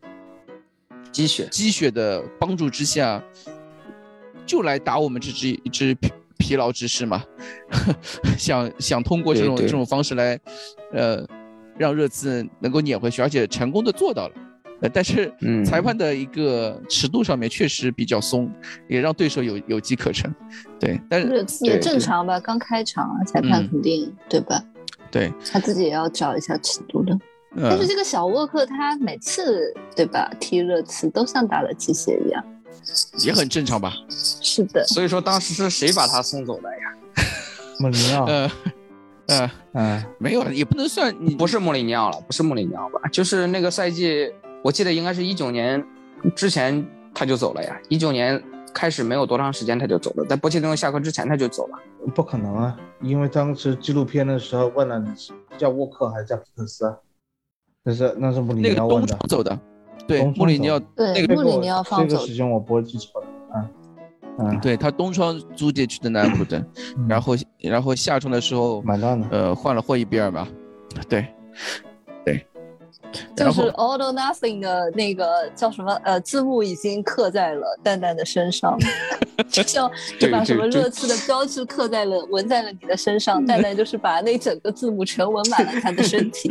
积雪。积雪的帮助之下，就来打我们这支一支疲疲劳之师嘛，<laughs> 想想通过这种这种方式来，呃，让热刺能够撵回去，而且成功的做到了。呃，但是嗯裁判的一个尺度上面确实比较松，也让对手有有机可乘。对，但是也正常吧，刚开场啊，裁判嗯肯定、对吧？对，他自己也要找一下尺度的。但呃是，这个小沃克他每次对吧踢热刺都像打了鸡血一样。也很正常吧？是的，所以说当时是谁把他送走的呀？穆里尼奥，呃，嗯，嗯没有，也不能算你不是穆里尼奥了，不是穆里尼奥吧？就是那个赛季，我记得应该是一九年之前他就走了呀。一九年开始没有多长时间他就走了，在波切蒂诺下课之前他就走了。不可能啊，因为当时纪录片的时候问了你叫沃克还是叫皮克斯啊，那是那是穆里尼奥问的窗。走的，对，穆里尼奥对，那个穆里尼奥放走这个时间我不会记错的。嗯嗯，对他东窗租借去的南安普顿，嗯然后然后下窗的时候，买断了。呃，换了霍伊比尔嘛，对，对，就是 all or nothing 的那个叫什么呃字幕已经刻在了蛋蛋的身上，<laughs> 就像 <laughs> 就把什么热刺的标志刻在了纹在了你的身上，蛋蛋就是把那整个字幕全纹满了他的身体。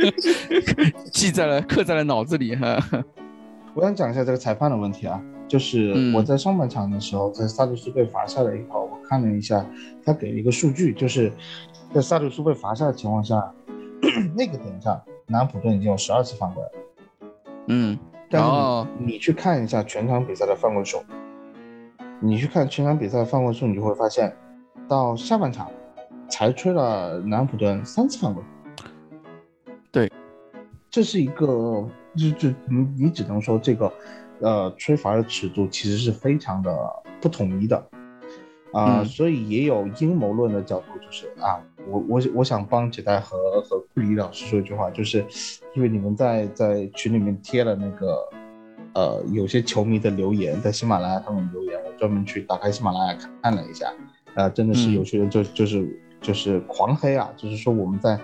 <laughs> 记在了刻在了脑子里哈。我想讲一下这个裁判的问题啊，就是嗯我在上半场的时候，在萨杜斯被罚下来以后，我看了一下，他给了一个数据，就是在萨杜斯被罚下的情况下，<clears throat> 那个点上，南安普顿已经有十二次犯规了。嗯，但是你,、去看一下全场比赛的犯规数，你去看全场比赛的犯规数，你就会发现，到下半场才吹了南安普顿三次犯规。对，这是一个，就就你你只能说这个，呃，吹罚的尺度其实是非常的不统一的，啊、嗯。所以也有阴谋论的角度，就是啊，我我我想帮杰代和和库里老师说一句话，就是因为你们在在群里面贴了那个呃有些球迷的留言，在喜马拉雅上面留言，我专门去打开喜马拉雅看了一下，啊、真的是有些人就就是就是狂黑啊，就是说我们在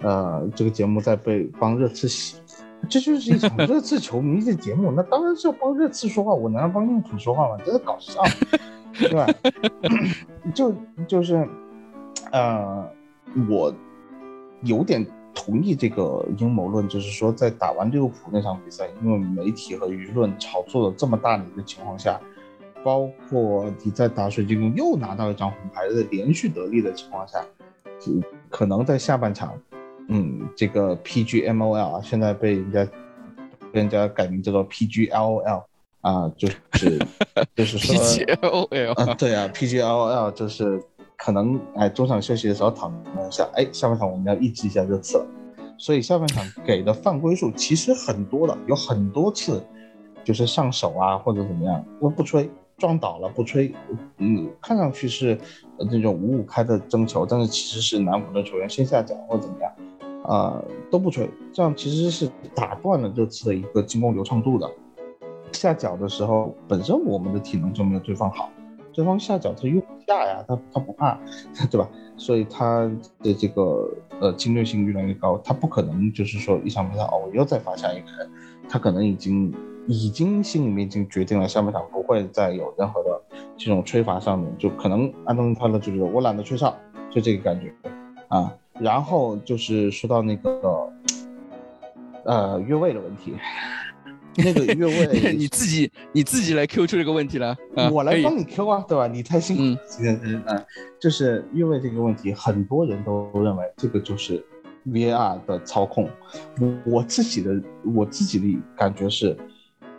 呃这个节目在被帮热刺洗。这就是一场热刺球迷的节目，那当然是要帮热刺说话，我难道帮利物浦说话吗？真的搞笑，对吧？<coughs> 就就是，呃，我有点同意这个阴谋论，就是说在打完利物浦那场比赛，因为媒体和舆论炒作了这么大的一个情况下，包括你在打水晶宫又拿到一张红牌的连续得利的情况下，就可能在下半场。嗯，这个 PGMOL 啊，现在被人家被人家改名叫做 PGLOL 啊，就是 <laughs> 就是说 PGLOL 啊，对啊，PGLOL 就是可能哎中场休息的时候讨论一下，哎下半场我们要抑制一下热刺了，所以下半场给的犯规数其实很多的，有很多次就是上手啊或者怎么样，我不吹。撞倒了不吹，嗯，看上去是那种五五开的争球，但是其实是南普的球员先下脚或者怎么样。啊、都不吹，这样其实是打断了这次的一个进攻流畅度的。下脚的时候，本身我们的体能就没有对方好，对方下脚他又不下呀，他他不怕，<laughs> 对吧？所以他的这个呃侵略性越来越高，他不可能就是说一场比赛哦，我又再罚下一个人，他可能已经已经心里面已经决定了下半场不会再有任何的这种吹罚上面，就可能安东尼泰勒就是我懒得吹哨，就这个感觉啊。然后就是说到那个，呃，越位的问题，<laughs> 那个越位 <laughs> 你自己你自己来 Q 出这个问题了，啊、我来帮你 Q 啊，对吧？你太辛苦了，今天嗯嗯，就是越位这个问题，很多人都认为这个就是 VAR 的操控。我我自己的我自己的感觉是，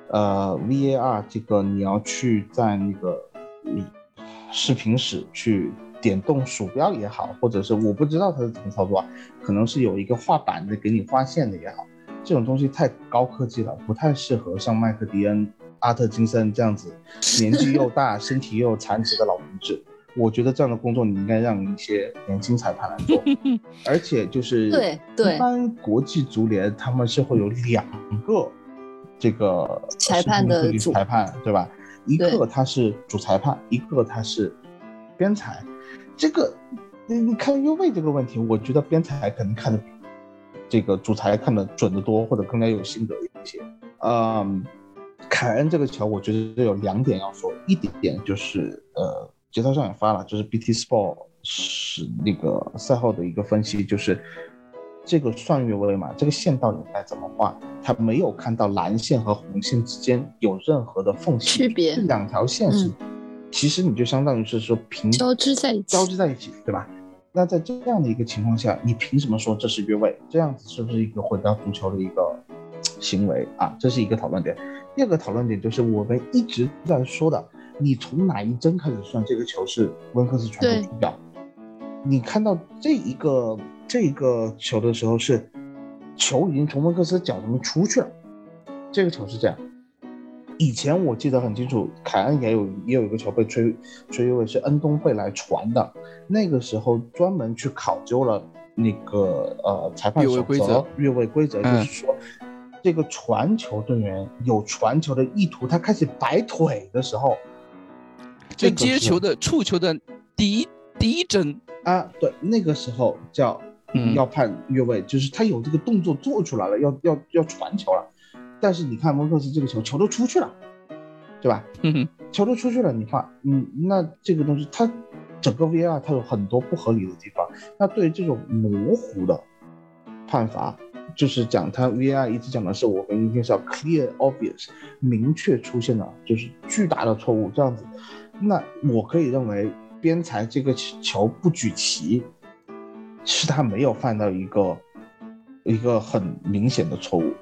呃，VAR 这个你要去在那个你视频室去。点动鼠标也好，或者是我不知道它是怎么操作啊，可能是有一个画板的给你画线的也好，这种东西太高科技了，不太适合像麦克迪恩、阿特金森这样子年纪又大、身体又有残疾的老同志。<laughs> 我觉得这样的工作你应该让一些年轻裁判来做，<laughs> 而且就是对对，一般国际足联他们是会有两个这个裁判的主裁判，对吧？一个他是主裁判，一个他是边裁。这个，你你看越位这个问题，我觉得边裁可能看的比这个主裁看的准得多，或者更加有心得一些。嗯，凯恩这个球，我觉得有两点要说，一点就是呃，节操上也发了，就是 BT Sport 是那个赛后的一个分析，就是这个算越位嘛，这个线到底该怎么画？他没有看到蓝线和红线之间有任何的缝隙区别，这两条线是。嗯其实你就相当于是说平交织在一起，交织在一起，对吧？那在这样的一个情况下，你凭什么说这是越位？这样子是不是一个毁掉足球的一个行为啊？这是一个讨论点。第二个讨论点就是我们一直在说的，你从哪一帧开始算这个球是温克斯传球出脚？你看到这一个这一个球的时候，是球已经从温克斯脚上面出去了，这个球是这样。以前我记得很清楚，凯恩也有也有一个球被吹吹越位，是恩东贝莱传的。那个时候专门去考究了那个呃裁判守则、越位规则，就是说、嗯、这个传球队员有传球的意图，他开始摆腿的时候，就接球的触球的第一第一针啊，对，那个时候叫要判越位，嗯、就是他有这个动作做出来了，要要要传球了。但是你看温克斯这个球，球都出去了，对吧？嗯，球都出去了，你看，嗯，那这个东西它整个 VAR 它有很多不合理的地方。那对于这种模糊的判罚，就是讲它 VAR 一直讲的是我们一定是要 clear obvious，明确出现了就是巨大的错误这样子。那我可以认为边裁这个球不举旗，是他没有犯到一个一个很明显的错误。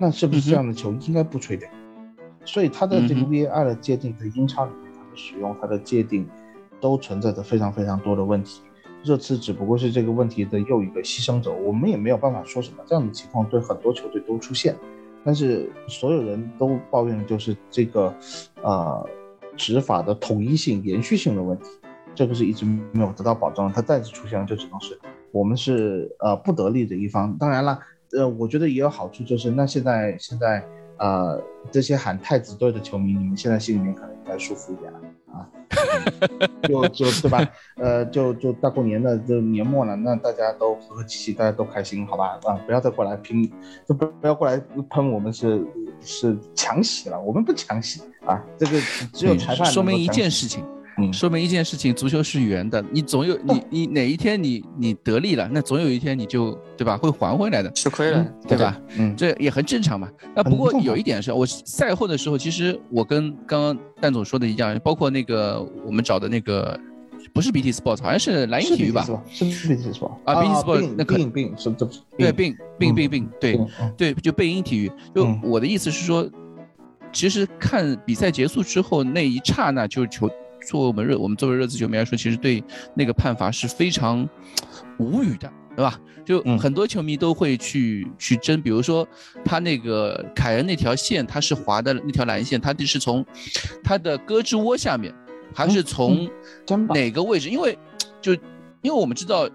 那是不是这样的球应该不吹掉？嗯、所以他的这个 VAR 的界定，在英超里面它的使用，它的界定都存在着非常非常多的问题。热刺只不过是这个问题的又一个牺牲者，我们也没有办法说什么。这样的情况对很多球队都出现，但是所有人都抱怨的就是这个呃执法的统一性、延续性的问题。这个是一直没有得到保障，它再次出现了，就只能是我们是呃不得力的一方。当然了，呃，我觉得也有好处，就是那现在现在呃这些喊太子队的球迷，你们现在心里面可能应该舒服一点了啊，就就对吧？呃，就就大过年的，就年末了，那大家都和和气气，大家都开心，好吧？啊，不要再过来拼，就不不要过来喷我们是是强洗了，我们不强洗啊，这个只有裁判说明一件事情，嗯说明一件事情，足球是圆的，你总有你你哪一天你你得利了，那总有一天你就对吧会还回来的，吃亏了，对吧？嗯，这也很正常嘛。那不过有一点是我赛后的时候，其实我跟刚刚蛋总说的一样，包括那个我们找的那个不是 BT Sports，好像是蓝鹰体育吧？是 BT 是吧？啊，BT Sports，那可病对，并并嗯并并对对，就贝因体育。就嗯我的意思是说，其实看比赛结束之后那一刹那，就是球作为我们热我们作为热刺球迷来说，其实对那个判罚是非常无语的，对吧？就嗯很多球迷都会去去争，比如说他那个凯恩那条线，他是划的那条蓝线，他是从他的胳肢窝下面，还是从肩膀哪个位置？因为就因为我们知道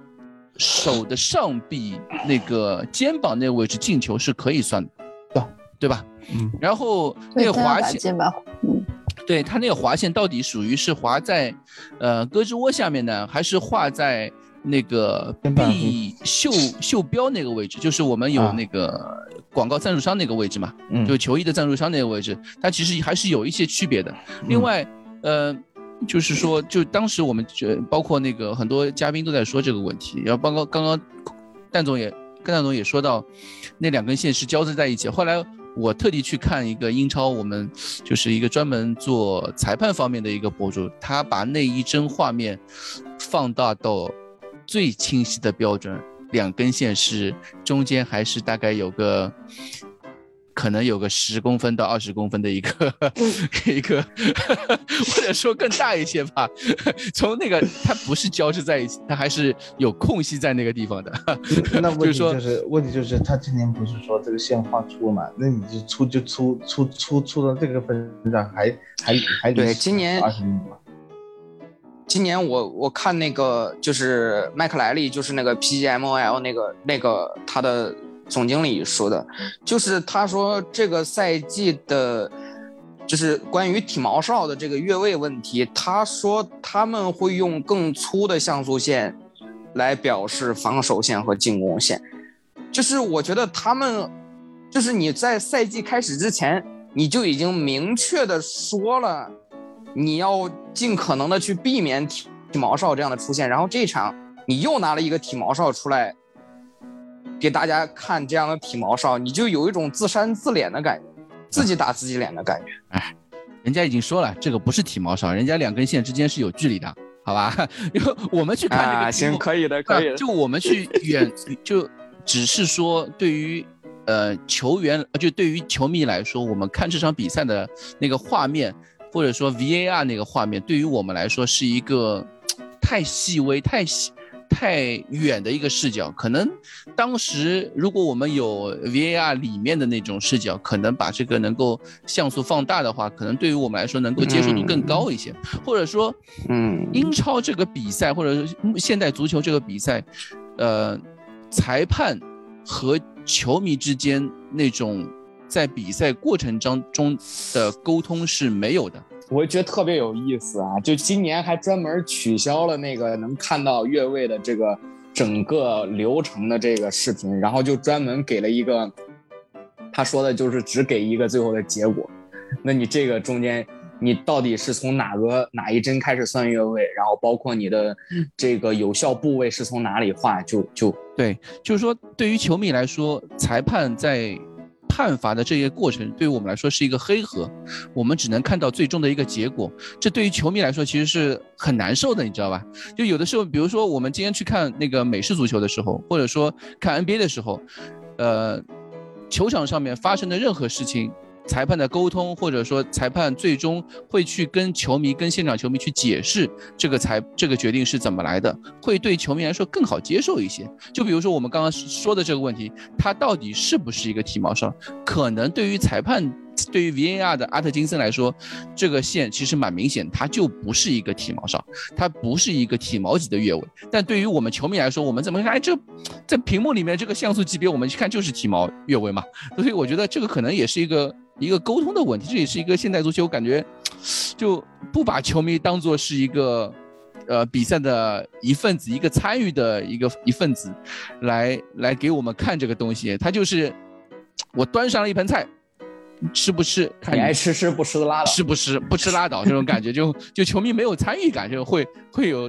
手的上臂那个肩膀那个位置进球是可以算的，对对吧？嗯，然后那个滑线，肩膀，嗯，对他那个划线到底属于是划在呃胳肢窝下面呢，还是画在那个臂袖袖标那个位置？就是我们有啊那个广告赞助商那个位置嘛，嗯就球衣的赞助商那个位置，它其实还是有一些区别的。另外，呃，就是说，就当时我们这包括那个很多嘉宾都在说这个问题，然后包括刚刚蛋总也跟蛋总也说到，那两根线是交织在一起。后来我特地去看一个英超，我们就是一个专门做裁判方面的一个博主，他把那一帧画面放大到最清晰的标准，两根线是中间还是大概有个。可能有个十公分到二十公分的一个 <laughs> 一个，或者说更大一些吧。从那个它不是交织在一起，它还是有空隙在那个地方的。那问题就是就问题就是他今年不是说这个线画粗了嘛？那你就粗就粗粗粗粗到这个份上，还还还对今年二十米嘛？今年我我看那个就是麦克莱利，就是那个 PGMOL 那个那个他的总经理说的，就是他说这个赛季的，就是关于体毛哨的这个越位问题，他说他们会用更粗的像素线来表示防守线和进攻线，就是我觉得他们就是你在赛季开始之前你就已经明确的说了。你要尽可能的去避免体体毛哨这样的出现，然后这场你又拿了一个体毛哨出来给大家看这样的体毛哨，你就有一种自扇自脸的感觉，自己打自己脸的感觉。哎人家已经说了，这个不是体毛哨，人家两根线之间是有距离的，好吧？<laughs> 因为我们去看这个啊，行，可以的，可以的。就我们去远，就只是说对于呃球员，呃就对于球迷来说，我们看这场比赛的那个画面，或者说 VAR 那个画面，对于我们来说是一个太细微、太细。太远的一个视角，可能当时如果我们有 VAR 里面的那种视角，可能把这个能够像素放大的话，可能对于我们来说能够接受度更高一些，或者说，嗯，英超这个比赛，或者是现代足球这个比赛，呃，裁判和球迷之间那种在比赛过程当中的沟通是没有的。我觉得特别有意思啊！就今年还专门取消了那个能看到越位的这个整个流程的这个视频，然后就专门给了一个，他说的就是只给一个最后的结果。那你这个中间，你到底是从哪个哪一帧开始算越位，然后包括你的这个有效部位是从哪里画，就就对，就是说对于球迷来说，裁判在。判罚的这些过程对于我们来说是一个黑盒，我们只能看到最终的一个结果。这对于球迷来说其实是很难受的，你知道吧？就有的时候，比如说我们今天去看那个美式足球的时候，或者说看 NBA 的时候，呃，球场上面发生的任何事情，裁判的沟通，或者说裁判最终会去跟球迷、跟现场球迷去解释这个裁这个决定是怎么来的，会对球迷来说更好接受一些。就比如说我们刚刚说的这个问题，它到底是不是一个体毛哨？可能对于裁判对于 VAR 的阿特金森来说，这个线其实蛮明显，它就不是一个体毛上，它不是一个体毛级的越位。但对于我们球迷来说，我们怎么看？哎，这在屏幕里面这个像素级别，我们去看就是体毛越位嘛。所以我觉得这个可能也是一个一个沟通的问题，这也是一个现代足球感觉就不把球迷当做是一个。呃，比赛的一份子，一个参与的一个一份子，来来给我们看这个东西。他就是我端上了一盆菜，吃不吃？看你爱吃吃，不吃拉倒。吃不吃？不吃拉倒。这种感觉就就球迷没有参与感，就会会有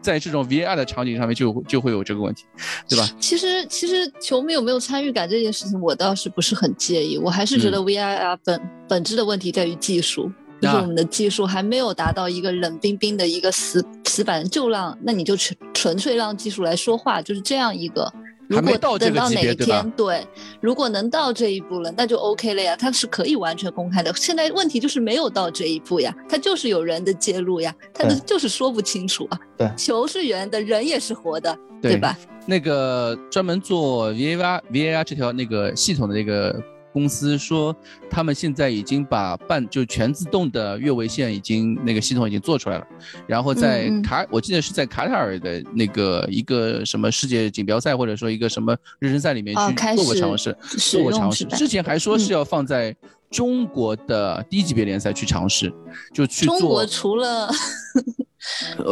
在这种 VAR 的场景上面就就会有这个问题，对吧？其实其实球迷有没有参与感这件事情，我倒是不是很介意。我还是觉得 VAR 本本质的问题在于技术。就是我们的技术还没有达到一个冷冰冰的一个死死板，就让那你就纯纯粹让技术来说话，就是这样一个。如果等到哪一天，对，如果能到这一步了，那就 OK 了呀，它是可以完全公开的。现在问题就是没有到这一步呀，它就是有人的介入呀，它的就是说不清楚啊。对，球是圆的，人也是活的，对吧？那个专门做 VAR VAR 这条那个系统的那个。公司说，他们现在已经把半就全自动的越位线已经那个系统已经做出来了，然后在卡，我记得是在卡塔尔的那个一个什么世界锦标赛或者说一个什么热身赛里面去做过尝试，做过尝试。之前还说是要放在中国的低级别联赛去尝试，就去做。中国除了，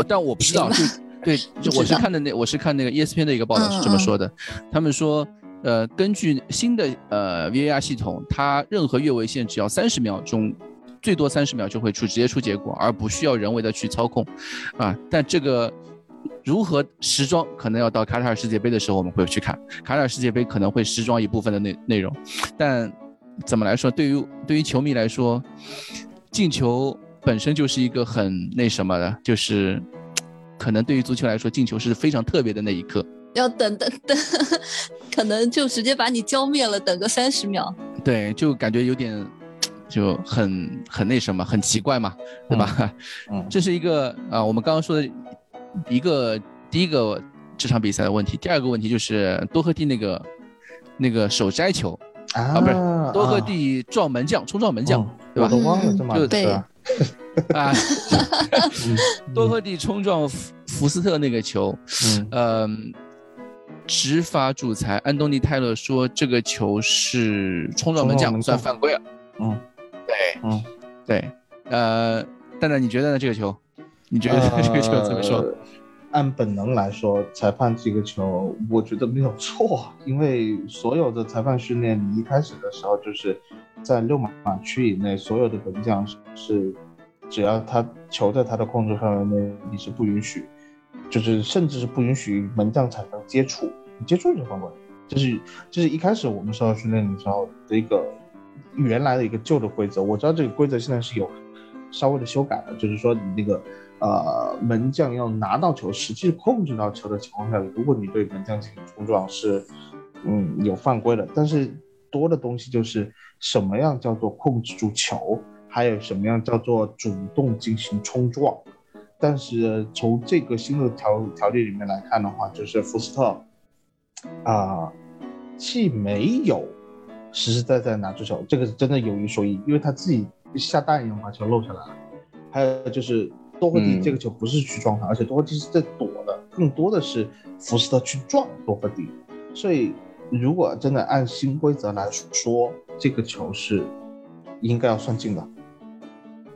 但我不知道，就对，就我是看的那我是看那个 ESPN 的一个报道是这么说的，他们说。呃，根据新的呃 VAR 系统，它任何越位线只要三十秒钟，最多三十秒就会出直接出结果，而不需要人为的去操控，啊，但这个如何时装，可能要到卡塔尔世界杯的时候我们会去看，卡塔尔世界杯可能会时装一部分的内内容，但怎么来说，对于对于球迷来说，进球本身就是一个很那什么的，就是可能对于足球来说，进球是非常特别的那一刻。要等等等，可能就直接把你浇灭了，等个三十秒。对，就感觉有点，就很很那什么，很奇怪嘛，对吧？嗯，这是一个啊，我们刚刚说的一个第一个这场比赛的问题。第二个问题就是多赫蒂那个那个手摘球啊，不是多赫蒂撞门将，冲撞门将，对吧？都忘了这么对 <laughs> <laughs> 啊，<laughs> 多赫蒂冲撞福福斯特那个球，嗯。执法主裁安东尼泰勒说：“这个球是冲撞门将，算犯规了。”嗯，对，嗯，对，呃，蛋蛋，你觉得呢？这个球，你觉得这个球怎么说？按本能来说，裁判这个球，我觉得没有错，<laughs> 因为所有的裁判训练，你一开始的时候就是在六码区以内，所有的门将是，只要他球在他的控制范围内，你是不允许。就是甚至是不允许门将产生接触，接触就犯规。这是这是一开始我们受到训练的时候的一个原来的一个旧的规则。我知道这个规则现在是有稍微的修改了，就是说你那个呃门将要拿到球，实际控制到球的情况下，如果你对门将进行冲撞是嗯有犯规的。但是多的东西就是什么样叫做控制住球，还有什么样叫做主动进行冲撞。但是从这个新的条条例里面来看的话，就是福斯特，啊，既没有实实在在拿住球，这个是真的有一说一，因为他自己下蛋一样把球漏下来了。还有就是多赫蒂这个球不是去撞他，而且多赫蒂是在躲的，更多的是福斯特去撞多赫蒂。所以如果真的按新规则来说，这个球是应该要算进的。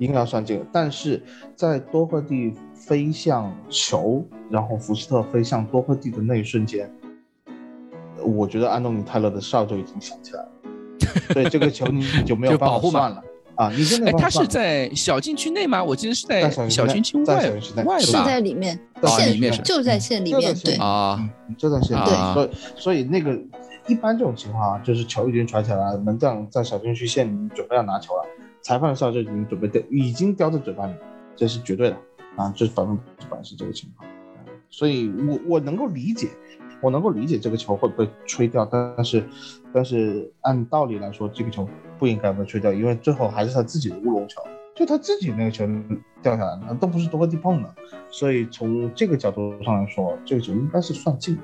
应该要算进，但是在多赫蒂飞向球，然后福斯特飞向多赫蒂的那一瞬间，我觉得安东尼泰勒的哨就已经响起来了。<laughs> 对这个球你就没有办法算了啊！你真的他是在小禁区内吗？我记得是在小禁区外，外是在里面，线里面就在线里面，对啊，就在线里面。所以所以那个一般这种情况啊，就是球已经传起来了，门将在小禁区线准备要拿球了。裁判的哨就已经准备掉，已经叼在嘴巴里，这是绝对的啊！这百分之百是这个情况，所以我我能够理解，我能够理解这个球会被吹掉，但是但是按道理来说，这个球不应该被吹掉，因为最后还是他自己的乌龙球，就他自己那个球掉下来的，都不是多个地碰的，所以从这个角度上来说，这个球应该是算进，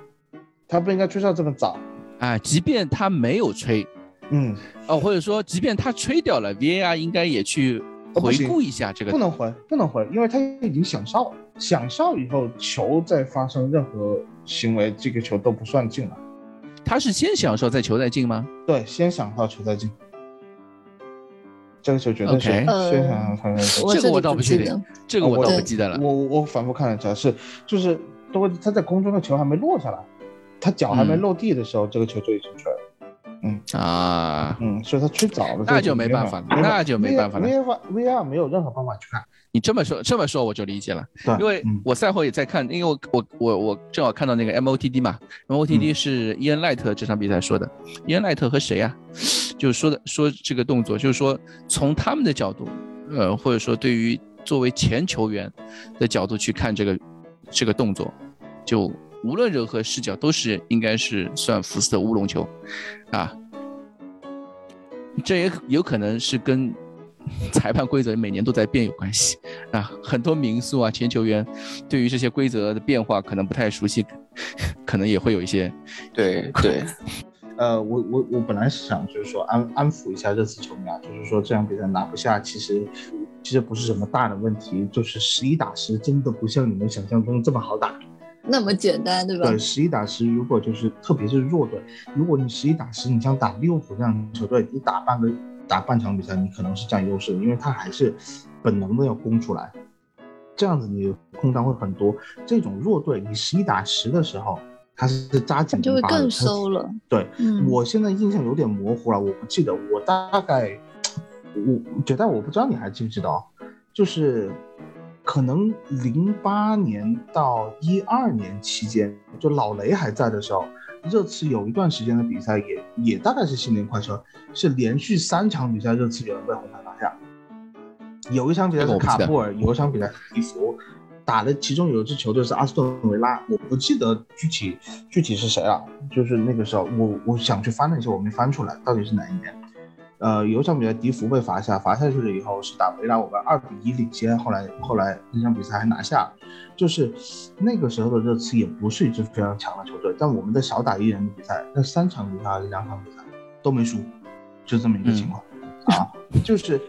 他不应该吹哨这么早。啊，即便他没有吹。嗯，哦，或者说即便他吹掉了，VAR 应该也去回顾一下这个不能回，不能回，因为他已经响哨了，响哨以后球再发生任何行为，这个球都不算进了。他是先享受再球再进吗？对，先响哨球再进，这个球绝对是 OK 先响哨球再进。这个我倒不确定不记得，这个我倒不记得了。我我反复看了一下，是就是都他在空中的球还没落下来，他脚还没嗯落地的时候，这个球就已经出来了。啊，嗯，所以他去早了，那就没办法了那就没办法了。V R V R 没有任何办法去看。你这么说这么说我就理解了，对，因为嗯。我赛后也在看，因为我我我我正好看到那个 MOTD 嘛，MOTD 嗯。是伊恩赖特这场比赛说的，伊恩赖特和谁呀、就是说的说这个动作，就是说从他们的角度，呃，或者说对于作为前球员的角度去看这个这个动作，就无论任何视角都是应该是算福斯的乌龙球，啊，这也有可能是跟 <laughs> 裁判规则每年都在变有关系。啊，很多民宿啊前球员对于这些规则的变化可能不太熟悉，<laughs> 可能也会有一些对对，呃，我我我本来是想就是说安安抚一下热刺球迷啊，就是说这场比赛拿不下，其实其实不是什么大的问题，就是十一打十真的不像你们想象中这么好打。那么简单，对吧？对，十一打十，如果就是特别是弱队，如果你十一打十，你像打利物浦这样的球队，你打半个打半场比赛，你可能是占优势的，因为他还是本能的要攻出来，这样子你的空档会很多。这种弱队，你十一打十的时候，他是扎紧就会更收了。对，嗯我现在印象有点模糊了，我不记得，我大概，我觉得我不知道你还记不记得哦，就是可能零八年到一二年期间，就老雷还在的时候，热刺有一段时间的比赛也也大概是新年快车，是连续三场比赛热刺有人被红牌罚下，有一场比赛是卡布尔，有一场比赛是迪福。打的其中有一支球队是阿斯顿维拉，我不记得具体具体是谁了。就是那个时候，我我想去翻了一下，我没翻出来到底是哪一年。呃，有一场比赛迪福被罚下，罚下去了以后是打维拉，我们二比一领先，后来后来那场比赛还拿下。就是那个时候的热刺也不是一支非常强的球队，但我们的少打一人的比赛，那三场比赛还是两场比赛都没输，就这么一个情况。啊，就是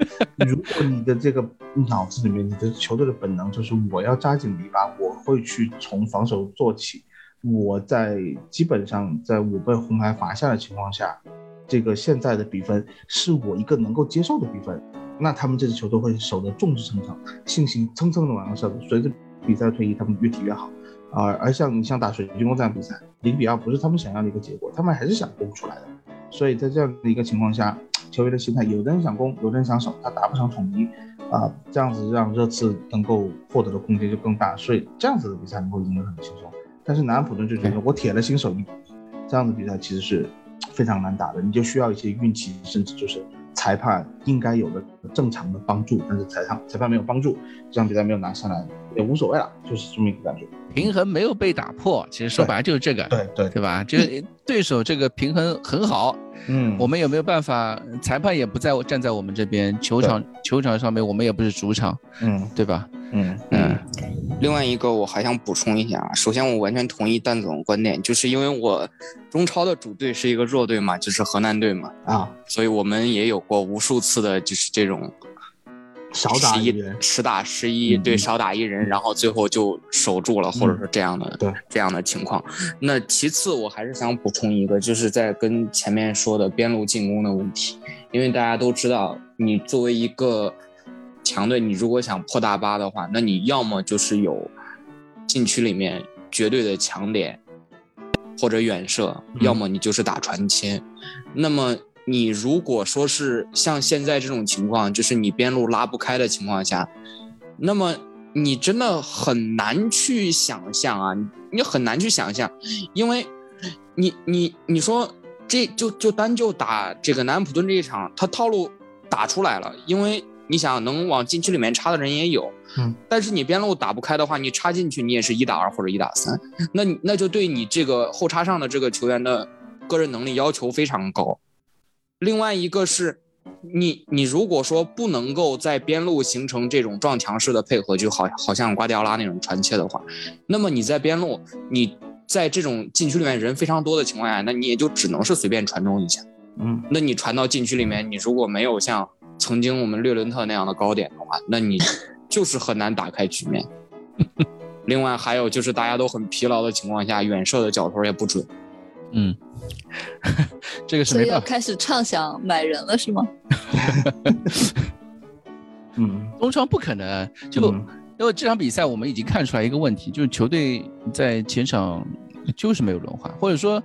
如果你的这个脑子里面，你的球队的本能就是我要扎紧篱笆，我会去从防守做起。我在基本上在我被红牌罚下的情况下，这个现在的比分是我一个能够接受的比分，那他们这支球队会守得众志成城，信心蹭蹭的往上升。随着比赛推移，他们越踢越好。啊、而像你像打水晶宫这样比赛，零比二不是他们想要的一个结果，他们还是想攻出来的。所以在这样的一个情况下，球员的心态，有的人想攻，有的人想守，他达不成统一，啊、这样子让热刺能够获得的空间就更大，所以这样子的比赛能够赢得很轻松。但是南安普顿就觉得我铁了心守一比一，这样的比赛其实是非常难打的，你就需要一些运气，甚至就是裁判应该有的正常的帮助，但是裁判裁判没有帮助，这场比赛没有拿下来。也无所谓了，就是这么一个感觉。平衡没有被打破，其实说白了就是这个，对对对吧？就是对手这个平衡很好，嗯我们有没有办法？裁判也不在站在我们这边，球场球场上面我们也不是主场，嗯对吧？嗯嗯，另外一个我还想补充一下啊，首先我完全同意蛋总的观点，就是因为我中超的主队是一个弱队嘛，就是河南队嘛，啊，所以我们也有过无数次的就是这种少打一一人，十打十一，对，少打一人，然后最后就守住了，或者是这样的对。这样的情况。那其次，我还是想补充一个，就是在跟前面说的边路进攻的问题，因为大家都知道，你作为一个强队，你如果想破大巴的话，那你要么就是有禁区里面绝对的强点或者远射，嗯。要么你就是打传切。那么你如果说是像现在这种情况，就是你边路拉不开的情况下，那么你真的很难去想象啊，你很难去想象，因为你你你说这就就单就打这个南安普顿这一场，他套路打出来了，因为你想能往禁区里面插的人也有，嗯，但是你边路打不开的话，你插进去你也是一打二或者一打三，那那就对你这个后插上的这个球员的个人能力要求非常高。另外一个是，你你如果说不能够在边路形成这种撞墙式的配合，就好好像瓜迪奥拉那种传切的话，那么你在边路，你在这种禁区里面人非常多的情况下，那你也就只能是随便传中一下。嗯，那你传到禁区里面，你如果没有像曾经我们略伦特那样的高点的话，那你 <laughs> 就是很难打开局面。另外还有就是大家都很疲劳的情况下，远射的脚头也不准。嗯，<laughs> 这个是没办法。开始畅想买人了是吗？<laughs> 嗯，<laughs> 东窗不可能，就嗯因为这场比赛我们已经看出来一个问题，就是球队在前场就是没有轮换，或者说，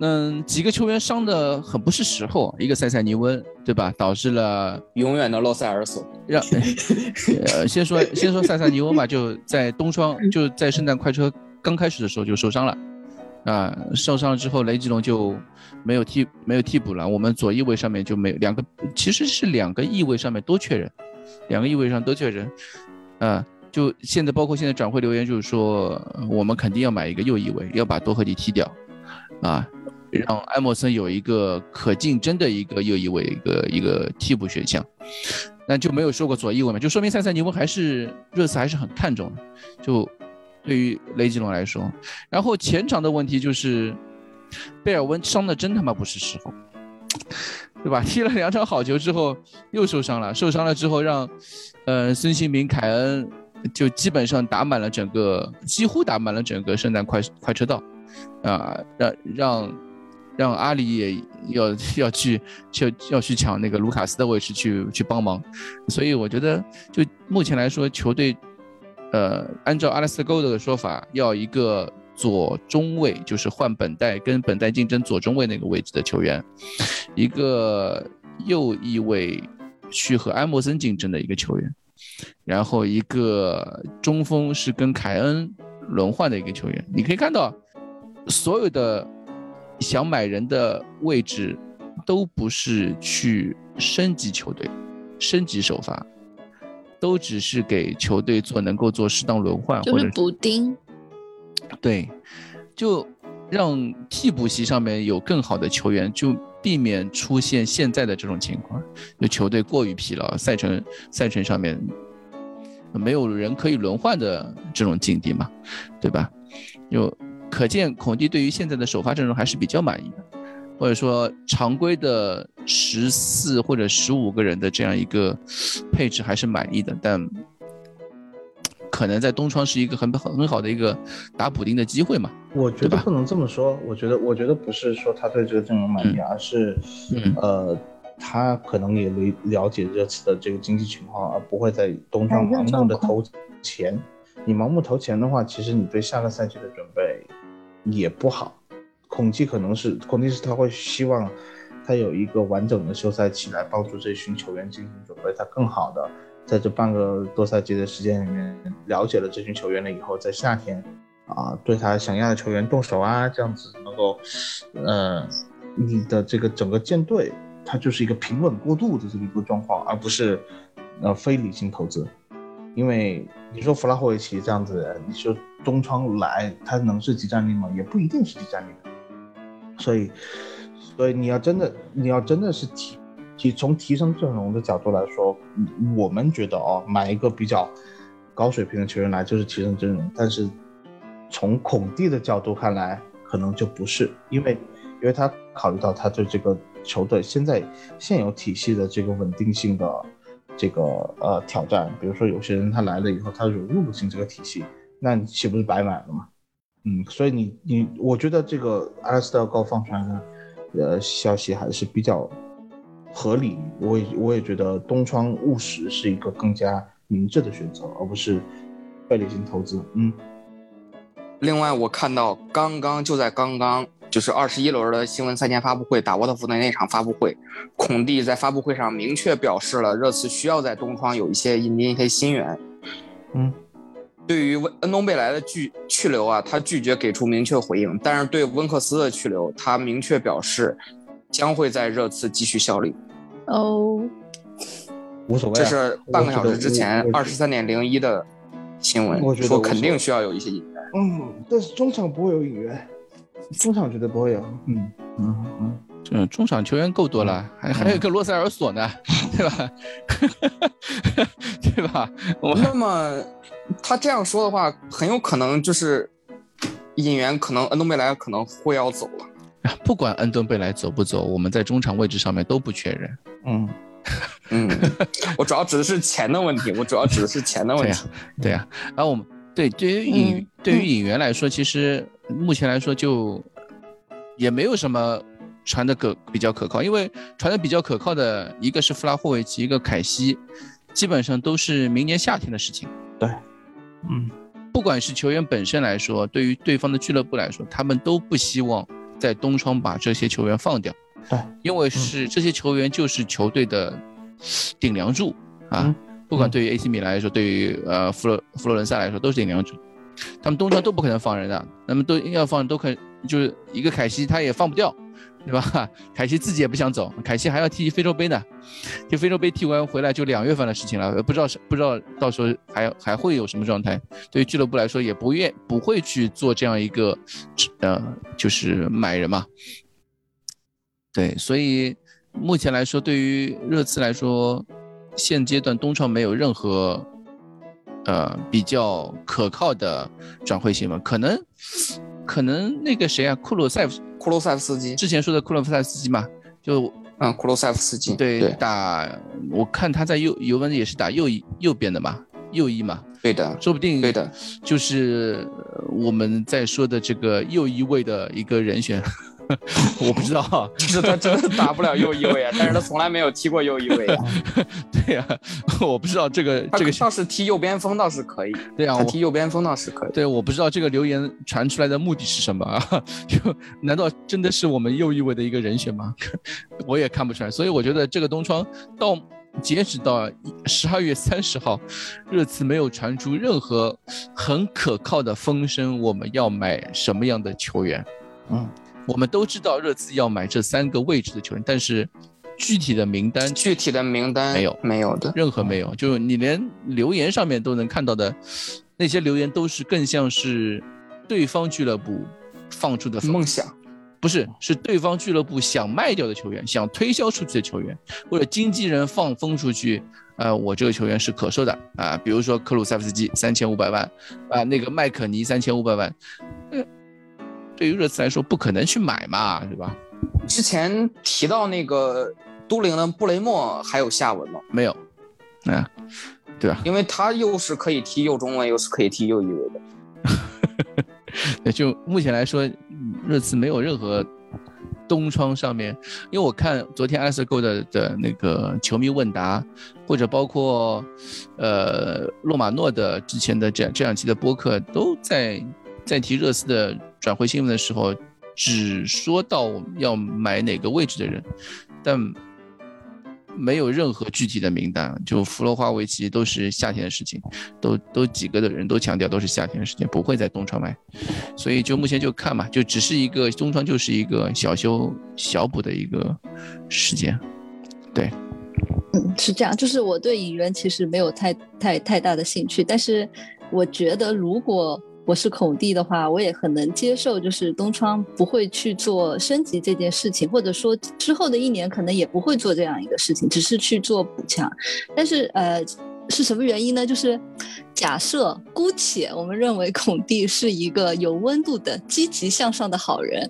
嗯，几个球员伤的很不是时候，一个塞塞尼温，对吧？导致了永远的洛塞尔索，让，呃，先说先说塞塞尼翁吧，就在东窗，就在圣诞快车刚开始的时候就受伤了，啊，受伤了之后，雷吉隆就没有替没有替补了，我们左翼位上面就没有两个，其实是两个翼位上面都缺人，两个翼位上都缺人，啊，就现在包括现在转会留言就是说，我们肯定要买一个右翼位，要把多赫蒂踢掉，啊。让埃默森有一个可竞争的一个右翼位，一个一个替补选项，那就没有说过左翼位嘛，就说明塞塞尼翁还是热刺还是很看重的，就对于雷吉隆来说，然后前场的问题就是贝尔温伤的真他妈不是时候，对吧？<laughs> 踢了两场好球之后又受伤了，受伤了之后让呃孙兴民、凯恩就基本上打满了整个，几乎打满了整个圣诞快快车道，啊、让让。让阿里也要要去去要去抢那个卢卡斯的位置去去帮忙，所以我觉得就目前来说，球队呃按照阿拉斯特沟的说法，要一个左中卫，就是换本代跟本代竞争左中卫那个位置的球员，一个右翼位去和埃默森竞争的一个球员，然后一个中锋是跟凯恩轮换的一个球员，你可以看到所有的。想买人的位置，都不是去升级球队、升级首发，都只是给球队做能够做适当轮换，或者就是补丁。对，就让替补席上面有更好的球员，就避免出现现在的这种情况，就球队过于疲劳，赛程赛程上面没有人可以轮换的这种境地嘛，对吧？就。可见孔蒂对于现在的首发阵容还是比较满意的，或者说常规的十四或者十五个人的这样一个配置还是满意的，但可能在东窗是一个很很很好的一个打补丁的机会嘛。我觉得不能这么说，我觉得我觉得不是说他对这个阵容满意，嗯、而是，嗯、呃，他可能也了了解这次的这个经济情况，而不会在东窗盲目的投钱。你盲目投钱的话，其实你对下个赛季的准备。也不好，孔蒂可能是孔蒂是他会希望他有一个完整的休赛期来帮助这群球员进行准备，他更好的在这半个多赛季的时间里面了解了这群球员了以后，在夏天啊对他想要的球员动手啊，这样子能够呃你的这个整个舰队它就是一个平稳过渡的这么一个状况，而不是呃非理性投资。因为你说弗拉霍维奇这样子，你说东窗来，他能是集战力吗？也不一定是集战力。所以，所以你要真的，你要真的是提提从提升阵容的角度来说，我们觉得哦，买一个比较高水平的球员来就是提升阵容。但是从孔蒂的角度看来，可能就不是，因为因为他考虑到他对这个球队现在现有体系的这个稳定性的。这个呃挑战，比如说有些人他来了以后，他融入不进这个体系，那你岂不是白买了吗？嗯，所以你你，我觉得这个阿拉斯特高放出来的呃消息还是比较合理。我也我也觉得东窗务实是一个更加明智的选择，而不是背离性投资。嗯。另外，我看到刚刚就在刚刚。就是二十一轮的新闻赛前发布会，打沃特福德那场发布会，孔蒂在发布会上明确表示了热刺需要在东窗有一些引进一些新援。嗯，对于恩东贝莱的拒去留啊，他拒绝给出明确回应，但是对温克斯的去留，他明确表示将会在热刺继续效力。哦，无所谓、啊，这是半个小时之前二十三点零一的新闻，说肯定需要有一些引援。嗯，但是中场不会有引援。中场绝对不会有，嗯嗯嗯，嗯，中场球员够多了，还还有一个罗塞尔索呢，<laughs> 对吧？<laughs> 对吧？我那么他这样说的话，很有可能就是引援，可能恩东贝莱可能会要走了。<laughs> 不管恩东贝莱走不走，我们在中场位置上面都不缺人。嗯，嗯，我主要指的是钱的问题，我主要指的是钱的问对呀、题。对呀、然后我们对对于引、嗯对于引援来说，其实目前来说就也没有什么传的可比较可靠，因为传的比较可靠的一个是弗拉霍维奇，一个凯西，基本上都是明年夏天的事情。对，嗯，不管是球员本身来说，对于对方的俱乐部来说，他们都不希望在冬窗把这些球员放掉。对，因为是这些球员就是球队的顶梁柱啊。嗯不管对于 AC 米兰来说，对于呃佛罗佛罗伦萨来说，都是顶梁柱。他们冬窗都不可能放人的，那么都要放都可就是一个凯西他也放不掉，对吧？<laughs> 凯西自己也不想走，凯西还要踢非洲杯呢，就非洲杯踢完回来就两月份的事情了，不知道是不知道到时候还还会有什么状态。对于俱乐部来说，也不愿不会去做这样一个呃，就是买人嘛。对，所以目前来说，对于热刺来说，现阶段东窗没有任何呃比较可靠的转会新闻，可能可能那个谁啊，库鲁塞夫库鲁塞夫斯基，之前说的库鲁塞夫斯基嘛，就嗯，库鲁塞夫斯基，对对。打，我看他在右尤文也是打右翼右边的嘛，右翼嘛，对的，说不定对的，就是呃我们在说的这个右翼位的一个人选，<laughs> 我不知道啊，<laughs> 就是他真的打不了右翼位啊，但是他从来没有踢过右翼位啊。<laughs> 对呀、我不知道这个这个倒是踢右边锋倒是可以，对啊，我踢右边锋倒是可以。对，我不知道这个留言传出来的目的是什么啊？就难道真的是我们右翼位的一个人选吗？我也看不出来，所以我觉得这个东窗到截止到十二月三十号，热刺没有传出任何很可靠的风声，我们要买什么样的球员？嗯，我们都知道热刺要买这三个位置的球员，但是具体的名单具体的名单没有没有的，任何没有，就是你连留言上面都能看到的那些留言，都是更像是对方俱乐部放出的梦想，不是是对方俱乐部想卖掉的球员，想推销出去的球员，或者经纪人放风出去，呃，我这个球员是可售的啊，比如说克鲁塞夫斯基三千五百万，啊，那个麦可尼三千五百万，呃，对于热刺来说不可能去买嘛，对吧？之前提到那个都灵的布雷默还有下文吗？没有，啊，对吧？因为他又是可以踢右中卫，又是可以踢右翼卫的。<laughs> 对，就目前来说，嗯热刺没有任何东窗上面，因为我看昨天 s g o 的的那个球迷问答，或者包括呃洛马诺的之前的这样这两期的播客，都在在提热刺的转会新闻的时候，只说到要买哪个位置的人，但没有任何具体的名单。就弗洛华维奇都是夏天的事情，都都几个的人都强调都是夏天的事情，不会在冬窗买。所以就目前就看嘛，就只是一个冬窗，就是一个小修小补的一个时间。对，嗯，是这样，就是我对引援其实没有太太太大的兴趣，但是我觉得如果我是孔蒂的话，我也很能接受，就是东窗不会去做升级这件事情，或者说之后的一年可能也不会做这样一个事情，只是去做补强。但是呃，是什么原因呢？就是假设姑且我们认为孔蒂是一个有温度的、积极向上的好人，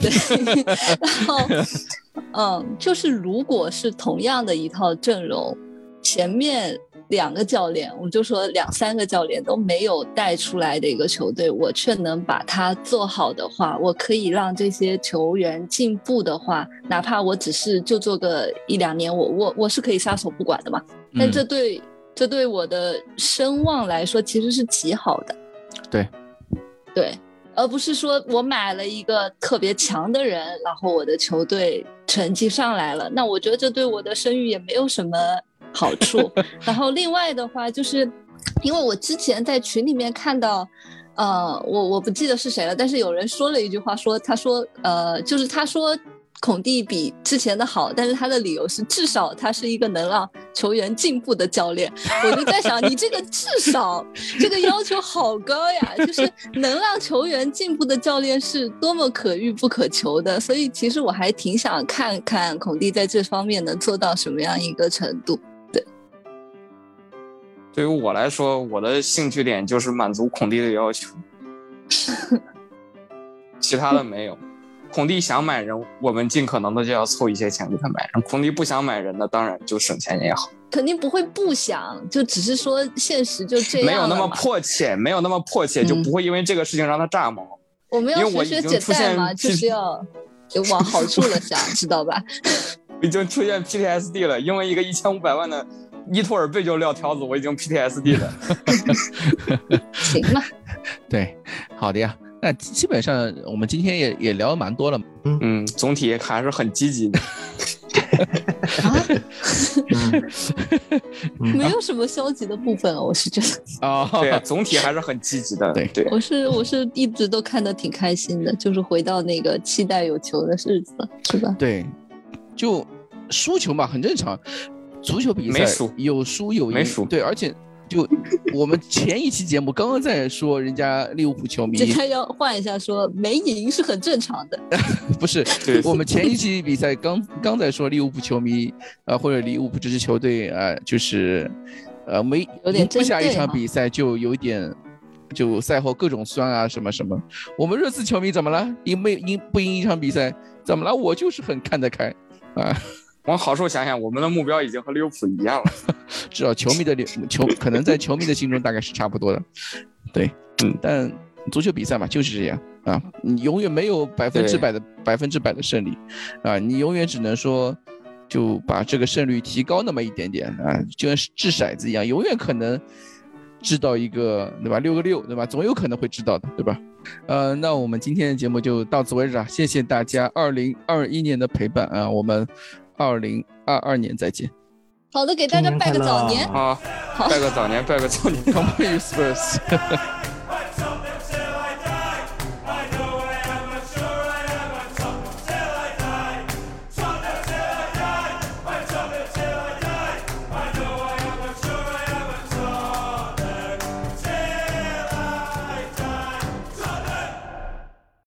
对，<laughs> 然后嗯，就是如果是同样的一套阵容，前面两个教练，我们就说两三个教练都没有带出来的一个球队，我却能把它做好的话，我可以让这些球员进步的话，哪怕我只是就做个一两年，我我我是可以撒手不管的嘛。但这对、这对我的声望来说其实是极好的。对，对。而不是说我买了一个特别强的人，然后我的球队成绩上来了，那我觉得这对我的声誉也没有什么好处。然后另外的话，就是因为我之前在群里面看到，呃，我我不记得是谁了，但是有人说了一句话，说他说呃，就是他说。孔蒂比之前的好，但是他的理由是至少他是一个能让球员进步的教练。我就在想，你这个至少这个要求好高呀，就是能让球员进步的教练是多么可遇不可求的。所以其实我还挺想看看孔蒂在这方面能做到什么样一个程度。对，于我来说，我的兴趣点就是满足孔蒂的要求，其他的没有。孔蒂想买人，我们尽可能的就要凑一些钱给他买人；孔蒂不想买人的，当然就省钱也好。肯定不会不想，就只是说现实就这样没有那么迫切，没有那么迫切，就嗯不会因为这个事情让他炸毛。我们要学学简已经出现代嘛，就是要就往好处了想，知道吧？<laughs> 已经出现 PTSD 了，因为一个一千五百万的伊托尔贝就撂挑子，我已经 PTSD 了。<laughs> 行吧，<laughs> 对，好的呀。那基本上我们今天也也聊了蛮多了，嗯，总体还是很积极的。<laughs> 没有什么消极的部分，我是觉得，啊，对，总体还是很积极的。对对，我是我是一直都看的挺开心的，就是回到那个期待有球的日子，是吧？对，就输球嘛，很正常。足球比赛没输有输有赢，没输对，而且就 <laughs> 我们前一期节目刚刚在说人家利物浦球迷现在要换一下说，没赢是很正常的。<laughs> 不是，我们前一期比赛刚刚在说利物浦球迷啊、呃或者利物浦这支球队啊、呃就是呃没有点赢不下一场比赛就有点。就赛后各种酸啊什么什么，我们热刺球迷怎么了？赢没赢不赢一场比赛怎么了？我就是很看得开啊，往好处想想，我们的目标已经和利物浦一样了。<laughs> 至少球迷的球可能在球迷的心中大概是差不多的，对，嗯，但足球比赛嘛就是这样啊，你永远没有百分之百的百分之百的胜利啊，你永远只能说就把这个胜率提高那么一点点啊，就像是掷骰子一样，永远可能掷到一个对吧？六个六对吧，总有可能会掷到的对吧？呃，那我们今天的节目就到此为止啊，谢谢大家二零二一年的陪伴啊，我们二零二二年再见。好的，给大家拜个早年。好，拜个早年，拜个早年。Come on, you Spurs